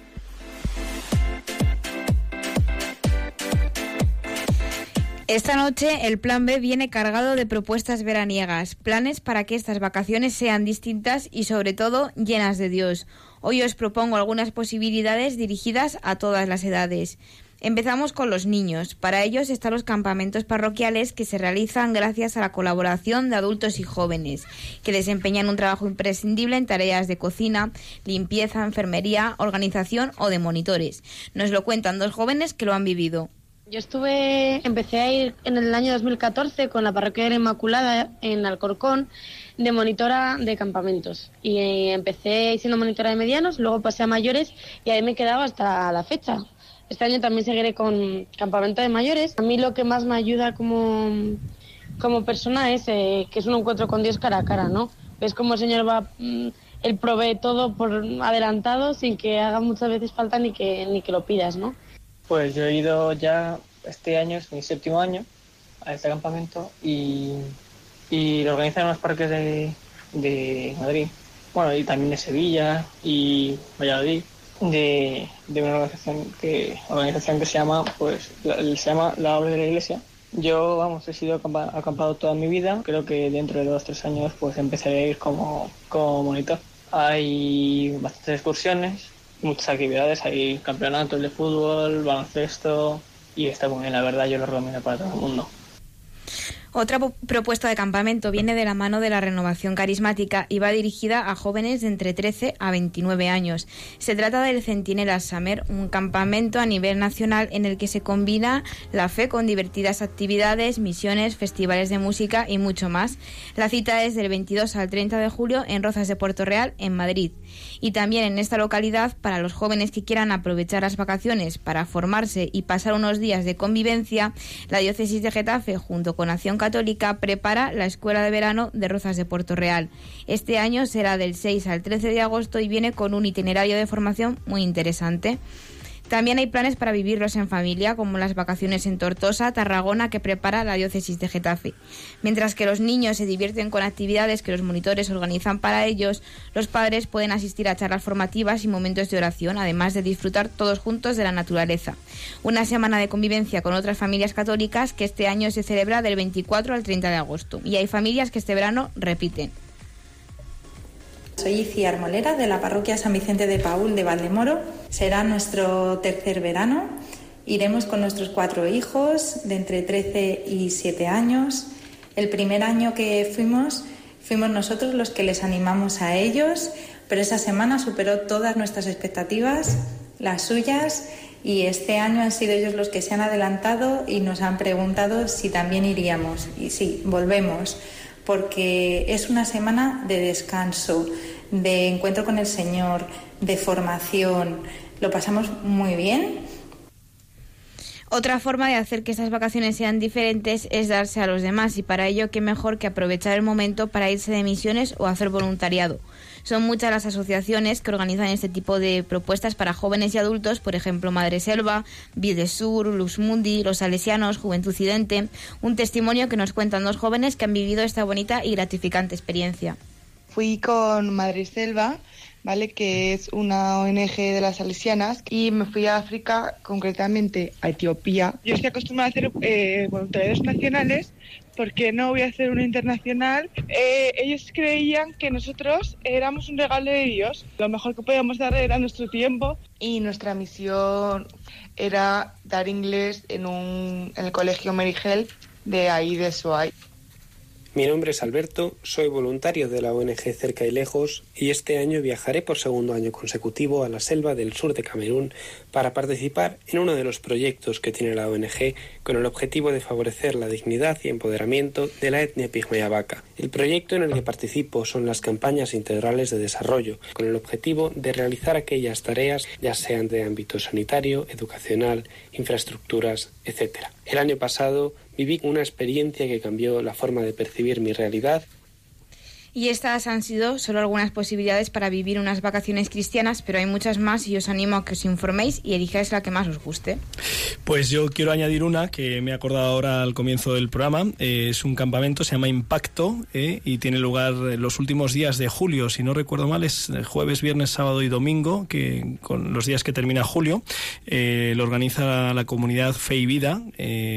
Esta noche el plan B viene cargado de propuestas veraniegas, planes para que estas vacaciones sean distintas y sobre todo llenas de Dios. Hoy os propongo algunas posibilidades dirigidas a todas las edades. Empezamos con los niños. Para ellos están los campamentos parroquiales que se realizan gracias a la colaboración de adultos y jóvenes, que desempeñan un trabajo imprescindible en tareas de cocina, limpieza, enfermería, organización o de monitores. Nos lo cuentan dos jóvenes que lo han vivido. Yo estuve, empecé a ir en el año 2014 con la parroquia de la Inmaculada en Alcorcón de monitora de campamentos. Y eh, empecé siendo monitora de medianos, luego pasé a mayores y ahí me he quedado hasta la fecha. Este año también seguiré con campamento de mayores. A mí lo que más me ayuda como, como persona es eh, que es un encuentro con Dios cara a cara, ¿no? Ves cómo el Señor va, mm, Él provee todo por adelantado sin que haga muchas veces falta ni que, ni que lo pidas, ¿no? Pues yo he ido ya este año es mi séptimo año a este campamento y, lo organizan en los parques de, de Madrid, bueno, y también de Sevilla y Valladolid, de, de una organización que, organización que se llama, pues, la, se llama La Obra de la Iglesia. Yo, vamos, he sido acampa- acampado toda mi vida. Creo que dentro de dos tres años, pues empezaré a ir como, como monitor. Hay bastantes excursiones, muchas actividades. Hay campeonatos de fútbol, baloncesto y está muy bien, la verdad. Yo lo recomiendo para todo el mundo. Otra propuesta de campamento viene de la mano de la renovación carismática y va dirigida a jóvenes de entre 13 a 29 años. Se trata del Centinela Summer, un campamento a nivel nacional en el que se combina la fe con divertidas actividades, misiones, festivales de música y mucho más. La cita es del 22 al 30 de julio en Rozas de Puerto Real, en Madrid. Y también en esta localidad, para los jóvenes que quieran aprovechar las vacaciones para formarse y pasar unos días de convivencia, la diócesis de Getafe, junto con Acción Católica, prepara la Escuela de Verano de Rozas de Puerto Real. Este año será del 6 al 13 de agosto y viene con un itinerario de formación muy interesante. También hay planes para vivirlos en familia, como las vacaciones en Tortosa, Tarragona, que prepara la diócesis de Getafe. Mientras que los niños se divierten con actividades que los monitores organizan para ellos, los padres pueden asistir a charlas formativas y momentos de oración, además de disfrutar todos juntos de la naturaleza. Una semana de convivencia con otras familias católicas que este año se celebra del 24 al 30 de agosto. Y hay familias que este verano repiten. Soy Iciar Molera de la parroquia San Vicente de Paul de Valdemoro. Será nuestro tercer verano. Iremos con nuestros cuatro hijos de entre 13 y 7 años. El primer año que fuimos, fuimos nosotros los que les animamos a ellos, pero esa semana superó todas nuestras expectativas, las suyas, y este año han sido ellos los que se han adelantado y nos han preguntado si también iríamos. Y sí, volvemos porque es una semana de descanso, de encuentro con el Señor, de formación. Lo pasamos muy bien. Otra forma de hacer que estas vacaciones sean diferentes es darse a los demás y para ello qué mejor que aprovechar el momento para irse de misiones o hacer voluntariado. Son muchas las asociaciones que organizan este tipo de propuestas para jóvenes y adultos, por ejemplo Madre Selva, Sur, Luz Mundi, Los Salesianos, Juventud Cidente, un testimonio que nos cuentan dos jóvenes que han vivido esta bonita y gratificante experiencia. Fui con Madre Selva, ¿vale? que es una ONG de las salesianas, y me fui a África, concretamente a Etiopía. Yo estoy acostumbrada a hacer eh, voluntariados nacionales, porque no voy a hacer una internacional. Eh, ellos creían que nosotros éramos un regalo de Dios. Lo mejor que podíamos dar era nuestro tiempo y nuestra misión era dar inglés en, un, en el colegio Mary Help de ahí de Soai. Mi nombre es Alberto, soy voluntario de la ONG Cerca y Lejos y este año viajaré por segundo año consecutivo a la selva del sur de Camerún para participar en uno de los proyectos que tiene la ONG con el objetivo de favorecer la dignidad y empoderamiento de la etnia pigmea vaca. El proyecto en el que participo son las campañas integrales de desarrollo con el objetivo de realizar aquellas tareas ya sean de ámbito sanitario, educacional, infraestructuras, etc. El año pasado viví una experiencia que cambió la forma de percibir mi realidad. Y estas han sido solo algunas posibilidades para vivir unas vacaciones cristianas, pero hay muchas más y os animo a que os informéis y elijáis la que más os guste. Pues yo quiero añadir una que me he acordado ahora al comienzo del programa. Eh, es un campamento, se llama Impacto eh, y tiene lugar los últimos días de julio. Si no recuerdo mal, es jueves, viernes, sábado y domingo, que con los días que termina julio. Eh, lo organiza la comunidad Fe y Vida,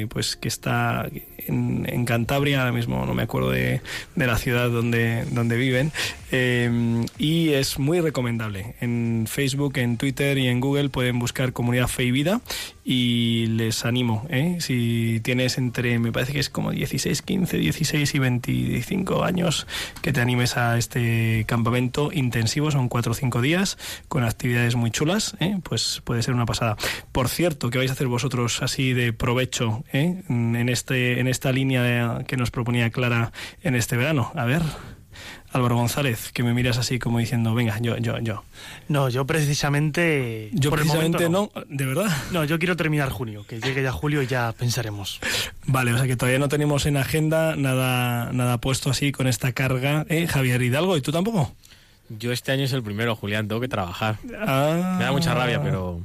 pues que está en, en, Cantabria, ahora mismo no me acuerdo de, de la ciudad donde, donde viven, eh, y es muy recomendable. En Facebook, en Twitter y en Google pueden buscar Comunidad Fe y Vida y les animo, ¿eh? si tienes entre, me parece que es como 16, 15, 16 y 25 años, que te animes a este campamento intensivo, son 4 o 5 días, con actividades muy chulas, ¿eh? pues puede ser una pasada. Por cierto, ¿qué vais a hacer vosotros así de provecho ¿eh? en, este, en esta línea que nos proponía Clara en este verano? A ver. Álvaro González, que me miras así como diciendo, venga, yo, yo, yo. No, yo precisamente... Yo por precisamente el momento, no. ¿de verdad? No, yo quiero terminar junio, que llegue ya julio y ya pensaremos. Vale, o sea que todavía no tenemos en agenda nada, nada puesto así con esta carga. ¿Eh, Javier Hidalgo? ¿Y tú tampoco? Yo este año es el primero, Julián, tengo que trabajar. Ah, Me da mucha rabia, pero...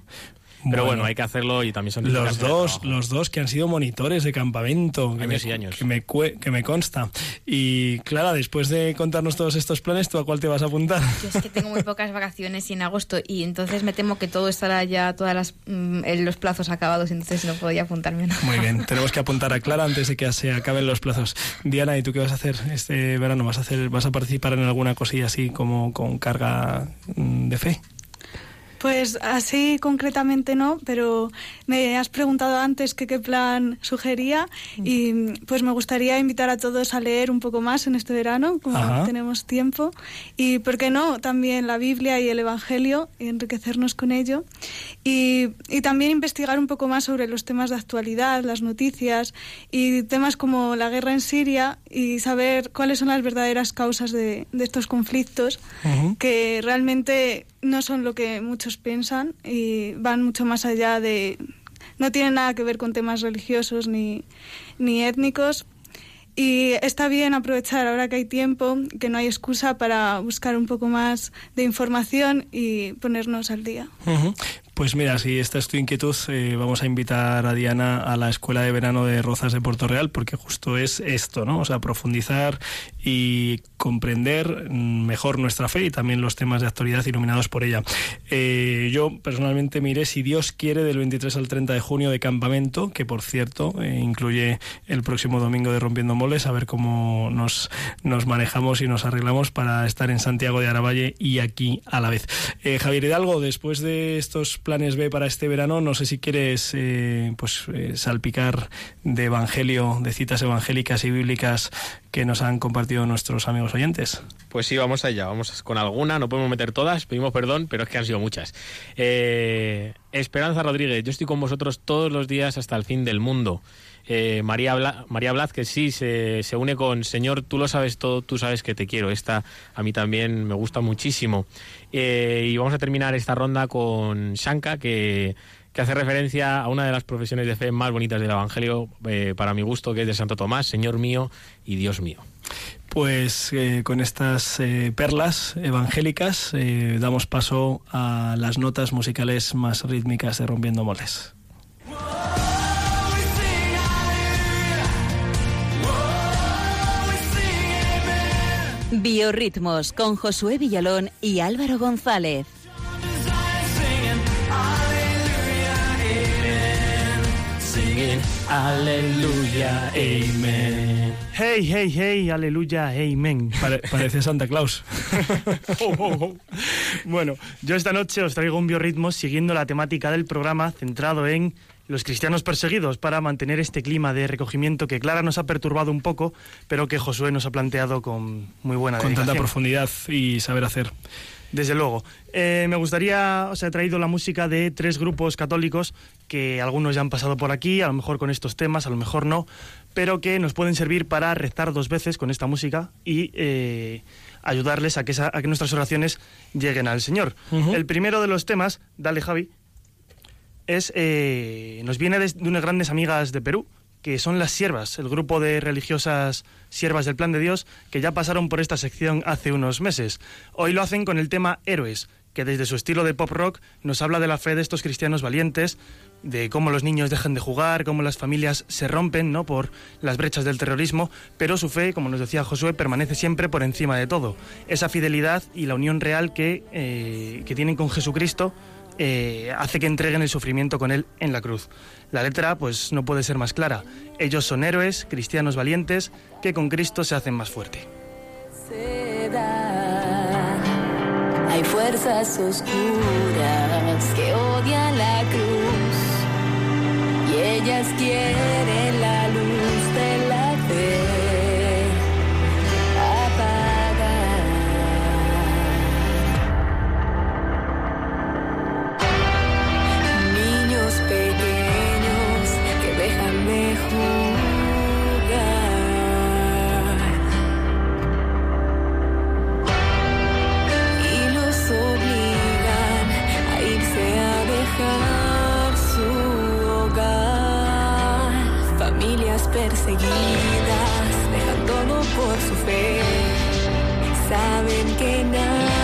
Pero bueno, hay que hacerlo y también son los dos, los dos que han sido monitores de campamento, que, años me, y años. Que, me, que me consta. Y Clara, después de contarnos todos estos planes, ¿tú a cuál te vas a apuntar? Yo es que tengo muy pocas vacaciones y en agosto y entonces me temo que todo estará ya todas las mm, los plazos acabados, entonces no podía apuntarme. Muy bien, tenemos que apuntar a Clara antes de que se acaben los plazos. Diana, ¿y tú qué vas a hacer este verano? ¿Vas a hacer, vas a participar en alguna cosilla así como con carga mm, de fe? Pues así concretamente no, pero me has preguntado antes que qué plan sugería y pues me gustaría invitar a todos a leer un poco más en este verano, como tenemos tiempo, y por qué no, también la Biblia y el Evangelio, y enriquecernos con ello, y, y también investigar un poco más sobre los temas de actualidad, las noticias y temas como la guerra en Siria y saber cuáles son las verdaderas causas de, de estos conflictos, que realmente no son lo que muchos piensan y van mucho más allá de... no tienen nada que ver con temas religiosos ni, ni étnicos. Y está bien aprovechar ahora que hay tiempo, que no hay excusa para buscar un poco más de información y ponernos al día. Pues mira, si esta es tu inquietud, eh, vamos a invitar a Diana a la Escuela de Verano de Rozas de Puerto Real, porque justo es esto, ¿no? O sea, profundizar y comprender mejor nuestra fe y también los temas de actualidad iluminados por ella. Eh, yo personalmente miré, si Dios quiere, del 23 al 30 de junio de campamento, que por cierto eh, incluye el próximo domingo de Rompiendo Moles, a ver cómo nos, nos manejamos y nos arreglamos para estar en Santiago de Aravalle y aquí a la vez. Javier Hidalgo, después de estos planes B para este verano? No sé si quieres eh, pues eh, salpicar de evangelio, de citas evangélicas y bíblicas que nos han compartido nuestros amigos oyentes. Pues sí, vamos allá, vamos con alguna, no podemos meter todas, pedimos perdón, pero es que han sido muchas. Eh, Esperanza Rodríguez, yo estoy con vosotros todos los días hasta el fin del mundo. María, María Blaz, que sí, se, une con Señor, tú lo sabes todo, tú sabes que te quiero. Esta a mí también me gusta muchísimo. Eh, y vamos a terminar esta ronda con Shanka, que, hace referencia a una de las profesiones de fe más bonitas del Evangelio, eh, para mi gusto, que es de Santo Tomás, Señor mío y Dios mío. Pues eh, con estas perlas evangélicas damos paso a las notas musicales más rítmicas de Rompiendo Moles. Biorritmos con Josué Villalón y Álvaro González. Aleluya, amen. Hey, hey, hey, aleluya, amen. parece Santa Claus. [LAUGHS] Oh, oh, oh. Bueno, yo esta noche os traigo un biorritmo siguiendo la temática del programa centrado en los cristianos perseguidos para mantener este clima de recogimiento que Clara nos ha perturbado un poco, pero que Josué nos ha planteado con muy buena Con tanta profundidad y saber hacer. Desde luego. Eh, me gustaría, os he traído la música de tres grupos católicos que algunos ya han pasado por aquí, a lo mejor con estos temas, a lo mejor no, pero que nos pueden servir para rezar dos veces con esta música y eh, ayudarles a que, a que nuestras oraciones lleguen al Señor. El primero de los temas, dale Javi, es, eh, nos viene de, unas grandes amigas de Perú, que son las siervas, el grupo de religiosas siervas del Plan de Dios, que ya pasaron por esta sección hace unos meses. Hoy lo hacen con el tema Héroes, que desde su estilo de pop rock nos habla de la fe de estos cristianos valientes, de cómo los niños dejan de jugar, cómo las familias se rompen ¿no? por las brechas del terrorismo, pero su fe, como nos decía Josué, permanece siempre por encima de todo. Esa fidelidad y la unión real que, eh, que tienen con Jesucristo eh, hace que entreguen el sufrimiento con él en la cruz. La letra, pues, no puede ser más clara. Ellos son héroes, cristianos valientes, que con Cristo se hacen más fuerte. Hay fuerzas oscuras que odian la cruz y ellas quieren la luz perseguidas, dejándolo por su fe. Saben que nada.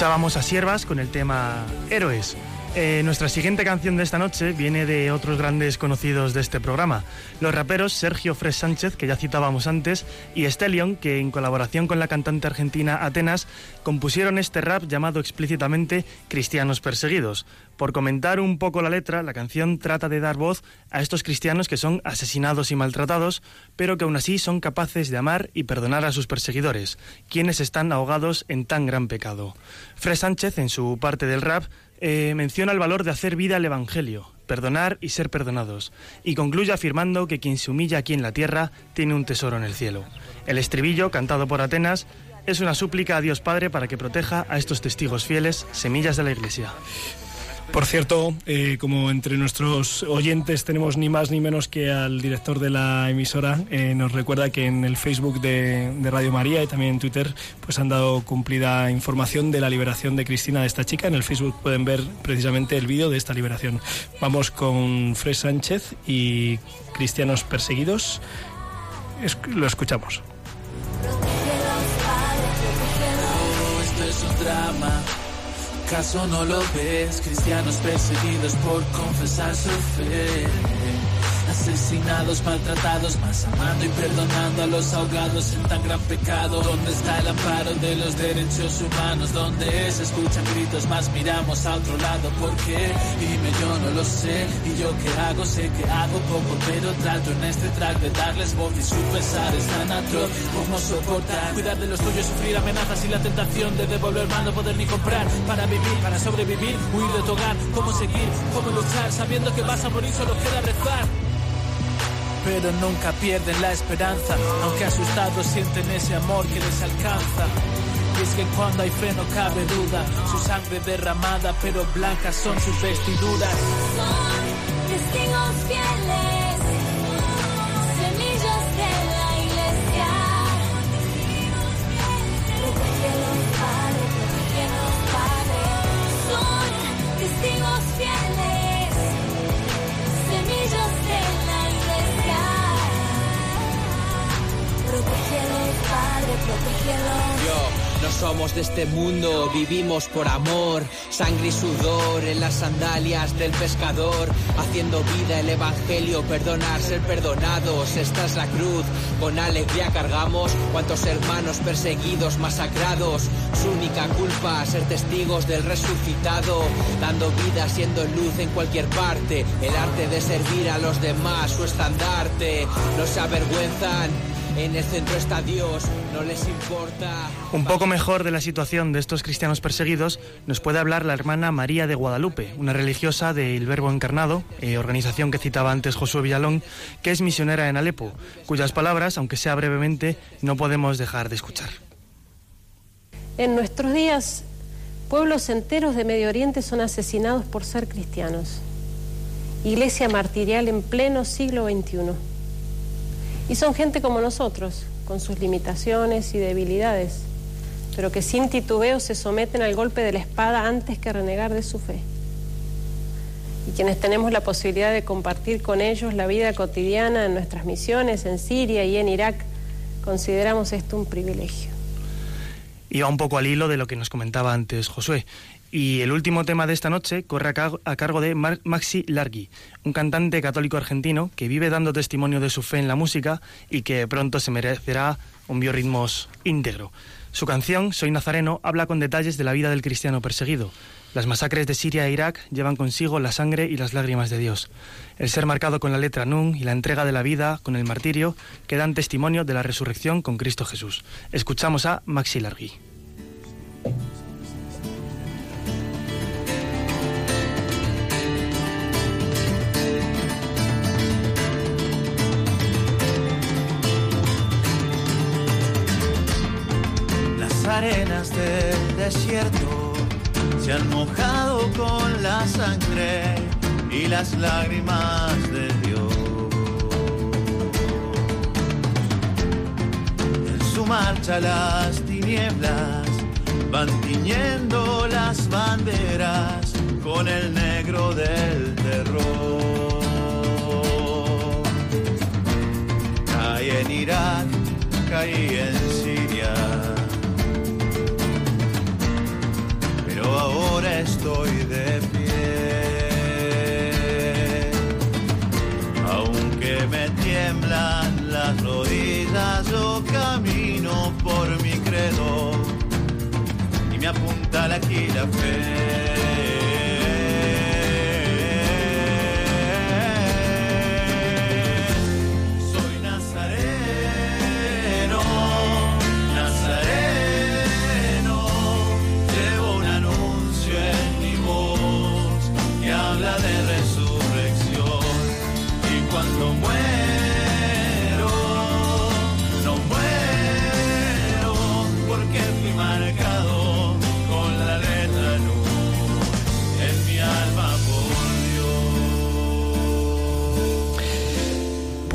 Escuchábamos a Siervas con el tema Héroes. Eh, nuestra siguiente canción de esta noche viene de otros grandes conocidos de este programa, los raperos Sergio Fres Sánchez, que ya citábamos antes, y Estelion, que en colaboración con la cantante argentina Atenas compusieron este rap llamado explícitamente Cristianos Perseguidos. Por comentar un poco la letra, la canción trata de dar voz a estos cristianos que son asesinados y maltratados, pero que aún así son capaces de amar y perdonar a sus perseguidores, quienes están ahogados en tan gran pecado. Fres Sánchez, en su parte del rap, eh, menciona el valor de hacer vida al Evangelio, perdonar y ser perdonados, y concluye afirmando que quien se humilla aquí en la tierra tiene un tesoro en el cielo. El estribillo, cantado por Atenas, es una súplica a Dios Padre para que proteja a estos testigos fieles, semillas de la Iglesia. Por cierto, eh, como entre nuestros oyentes tenemos ni más ni menos que al director de la emisora, eh, nos recuerda que en el Facebook de, de, Radio María y también en Twitter pues han dado cumplida información de la liberación de Cristina, de esta chica. En el Facebook pueden ver precisamente el vídeo de esta liberación. Vamos con Fred Sánchez y Cristianos Perseguidos. Es, lo escuchamos. Esto es un drama ¿Acaso no lo ves? Cristianos perseguidos por confesar su fe. Asesinados, maltratados, más amando y perdonando a los ahogados en tan gran pecado. ¿Dónde está el amparo de los derechos humanos? ¿Dónde se escuchan gritos? Más miramos a otro lado. ¿Por qué? Dime, yo no lo sé. ¿Y yo qué hago? Sé que hago poco, pero trato en este track de darles voz y su pesar es tan atroz. ¿Cómo soportar? Cuidar de los tuyos, sufrir amenazas y la tentación de devolver mal, no poder ni comprar. Para vivir, para sobrevivir, huir de tu hogar. ¿Cómo seguir? ¿Cómo luchar? Sabiendo que vas a morir, solo queda rezar pero nunca pierden la esperanza, aunque asustados sienten ese amor que les alcanza. Y es que cuando hay freno cabe duda, su sangre derramada, pero blancas son sus vestiduras. Son testigos fieles, semillas de somos de este mundo, vivimos por amor, sangre y sudor en las sandalias del pescador, haciendo vida el evangelio, perdonar, ser perdonados, esta es la cruz, con alegría cargamos, cuantos hermanos perseguidos, masacrados, su única culpa, ser testigos del resucitado, dando vida, siendo luz en cualquier parte, el arte de servir a los demás, su estandarte, no se avergüenzan. En el centro está Dios, no les importa. Un poco mejor de la situación de estos cristianos perseguidos nos puede hablar la hermana María de Guadalupe, una religiosa del Verbo Encarnado, eh, organización que citaba antes Josué Villalón, que es misionera en Alepo, cuyas palabras, aunque sea brevemente, no podemos dejar de escuchar. En nuestros días, pueblos enteros de Medio Oriente son asesinados por ser cristianos. Iglesia martirial en pleno siglo XXI. Y son gente como nosotros, con sus limitaciones y debilidades, pero que sin titubeo se someten al golpe de la espada antes que renegar de su fe. Y quienes tenemos la posibilidad de compartir con ellos la vida cotidiana en nuestras misiones en Siria y en Irak, consideramos esto un privilegio. Y va un poco al hilo de lo que nos comentaba antes Josué. Y el último tema de esta noche corre a, car a cargo de Maxi Largui, un cantante católico argentino que vive dando testimonio de su fe en la música y que pronto se merecerá un biorritmos íntegro. Su canción, Soy Nazareno, habla con detalles de la vida del cristiano perseguido. Las masacres de Siria e Irak llevan consigo la sangre y las lágrimas de Dios. El ser marcado con la letra Nun y la entrega de la vida con el martirio que dan testimonio de la resurrección con Cristo Jesús. Escuchamos a Maxi Largui. Del desierto se han mojado con la sangre y las lágrimas de Dios. En su marcha las tinieblas van tiñendo las banderas con el negro del terror. Caí en Irak, caí en Siria estoy de pie. Aunque me tiemblan las rodillas, yo camino por mi credo y me apunta aquí la fe.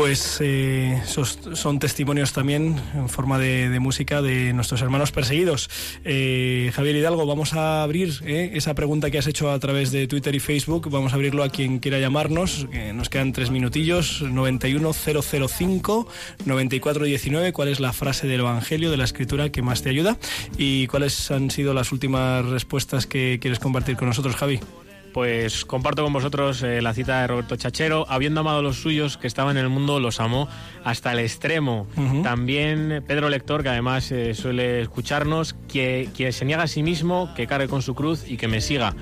Pues eh, esos son testimonios también en forma de, música de nuestros hermanos perseguidos. Eh, Javier Hidalgo, vamos a abrir eh, esa pregunta que has hecho a través de Twitter y Facebook. Vamos a abrirlo a quien quiera llamarnos. que nos quedan tres minutillos. 91005 9419. ¿Cuál es la frase del Evangelio, de la Escritura que más te ayuda? ¿Y cuáles han sido las últimas respuestas que quieres compartir con nosotros, Javi? Pues comparto con vosotros eh, la cita de Roberto Chachero. Habiendo amado a los suyos que estaban en el mundo, los amó hasta el extremo. También Pedro Lector, que además eh, suele escucharnos, que quien se niega a sí mismo, que cargue con su cruz y que me siga.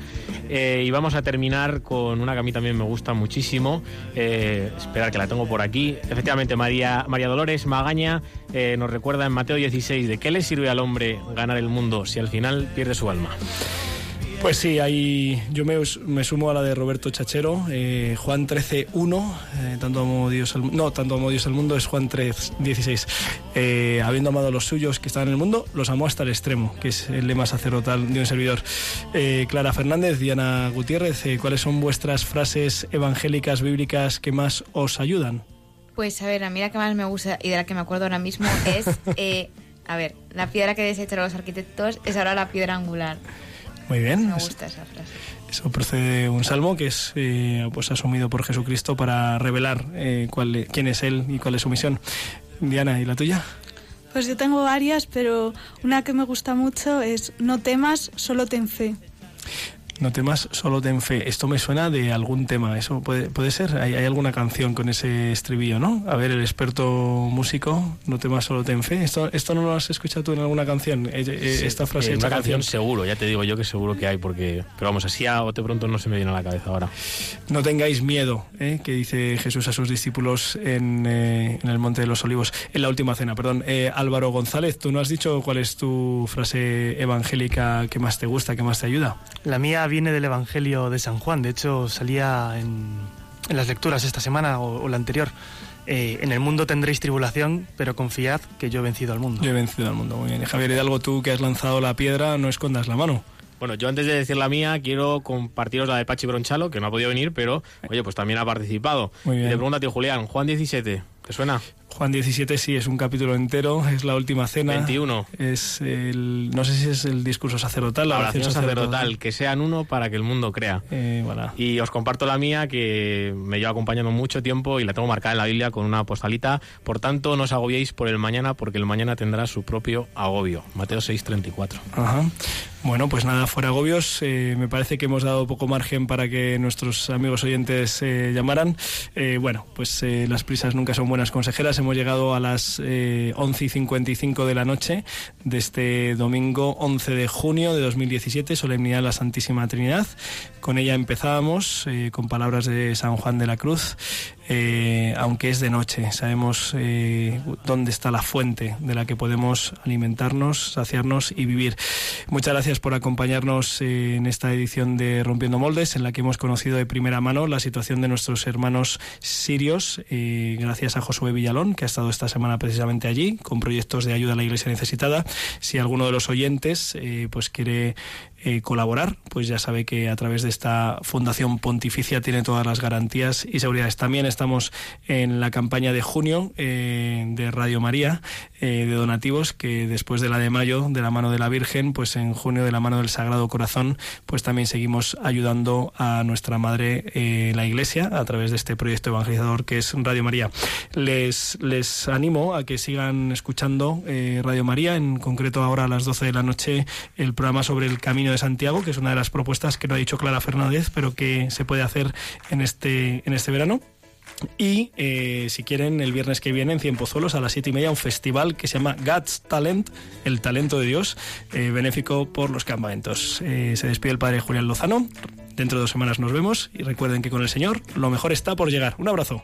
Eh, y vamos a terminar con una que a mí también me gusta muchísimo. Esperar que la tengo por aquí. Efectivamente, María, María Dolores Magaña nos recuerda en Mateo 16 de qué le sirve al hombre ganar el mundo si al final pierde su alma. Pues sí, ahí yo me, me sumo a la de Roberto Chachero, eh, Juan 13.1, eh, tanto amó Dios al no, tanto amó Dios al mundo es Juan 3.16. Eh, habiendo amado a los suyos que estaban en el mundo, los amó hasta el extremo, que es el lema sacerdotal de un servidor. Eh, Clara Fernández, Diana Gutiérrez, eh, ¿cuáles son vuestras frases evangélicas, bíblicas que más os ayudan? Pues a ver, a mí la que más me gusta y de la que me acuerdo ahora mismo es, [LAUGHS] eh, a ver, la piedra que desecharon los arquitectos es ahora la piedra angular. Muy bien. Me gusta esa frase. Eso procede de un salmo que es eh, pues asumido por Jesucristo para revelar eh, cuál, quién es Él y cuál es su misión. Diana, ¿y la tuya? Pues yo tengo varias, pero una que me gusta mucho es no temas, solo ten fe. No temas, solo ten fe. Esto me suena de algún tema. ¿Eso puede, puede ser? ¿Hay, hay alguna canción con ese estribillo, no? A ver, el experto músico, no temas, solo ten fe. ¿Esto, esto no lo has escuchado tú en alguna canción? Eh, eh, Sí, esta frase eh, hecha una canción seguro, ya te digo yo que seguro que hay, porque. Pero vamos, así a bote pronto no se me viene a la cabeza ahora. No tengáis miedo, ¿eh? que dice Jesús a sus discípulos en, eh, en el Monte de los Olivos, en la última cena, perdón. Eh, Álvaro González, tú no has dicho cuál es tu frase evangélica que más te gusta, que más te ayuda. La mía viene del Evangelio de San Juan, de hecho salía en, en las lecturas esta semana o, o la anterior. Eh, en el mundo tendréis tribulación, pero confiad que yo he vencido al mundo. Yo he vencido al mundo, muy bien. Y Javier Hidalgo, tú que has lanzado la piedra, no escondas la mano. Bueno, yo antes de decir la mía, quiero compartiros la de Pachi Bronchalo, que no ha podido venir, pero, oye, pues también ha participado. Muy bien. Y le pregunto a ti, Julián, Juan 17, ¿te suena? Juan 17 sí, es un capítulo entero, es la última cena. 21. Es el, no sé si es el discurso sacerdotal, La oración sacerdotal, que sean uno para que el mundo crea. Eh, voilà. Y os comparto la mía, que me lleva acompañando mucho tiempo y la tengo marcada en la Biblia con una postalita. Por tanto, no os agobiéis por el mañana, porque el mañana tendrá su propio agobio. Mateo 6:34. Ajá. Bueno, pues nada, fuera agobios. eh, me parece que hemos dado poco margen para que nuestros amigos oyentes eh, llamaran. Eh, bueno, pues las prisas nunca son buenas consejeras. Hemos llegado a las eh, 11 y 55 de la noche de este domingo 11 de junio de 2017, solemnidad de la Santísima Trinidad. Con ella empezábamos eh, con palabras de San Juan de la Cruz. Eh, aunque es de noche, sabemos eh, dónde está la fuente de la que podemos alimentarnos, saciarnos y vivir. Muchas gracias por acompañarnos eh, en esta edición de Rompiendo Moldes, en la que hemos conocido de primera mano la situación de nuestros hermanos sirios, gracias a Josué Villalón, que ha estado esta semana precisamente allí, con proyectos de ayuda a la Iglesia necesitada. Si alguno de los oyentes pues quiere eh, colaborar, pues ya sabe que a través de esta Fundación Pontificia tiene todas las garantías y seguridades. También estamos en la campaña de junio eh, de Radio María, eh, de donativos que después de la de mayo, de la mano de la Virgen, pues en junio de la mano del Sagrado Corazón, pues también seguimos ayudando a nuestra Madre la Iglesia a través de este proyecto evangelizador que es Radio María. Les, les animo a que sigan escuchando Radio María, en concreto ahora a las 12 de la noche el programa sobre el Camino de Santiago, que es una de las propuestas que no ha dicho Clara Fernández, pero que se puede hacer en este, en este verano. Y eh, si quieren, el viernes que viene en Cien Pozuelos a las siete y media, un festival que se llama God's Talent, el talento de Dios, eh, benéfico por los campamentos. Eh, se despide el padre Julián Lozano. Dentro de dos semanas nos vemos y recuerden que con el Señor lo mejor está por llegar. Un abrazo.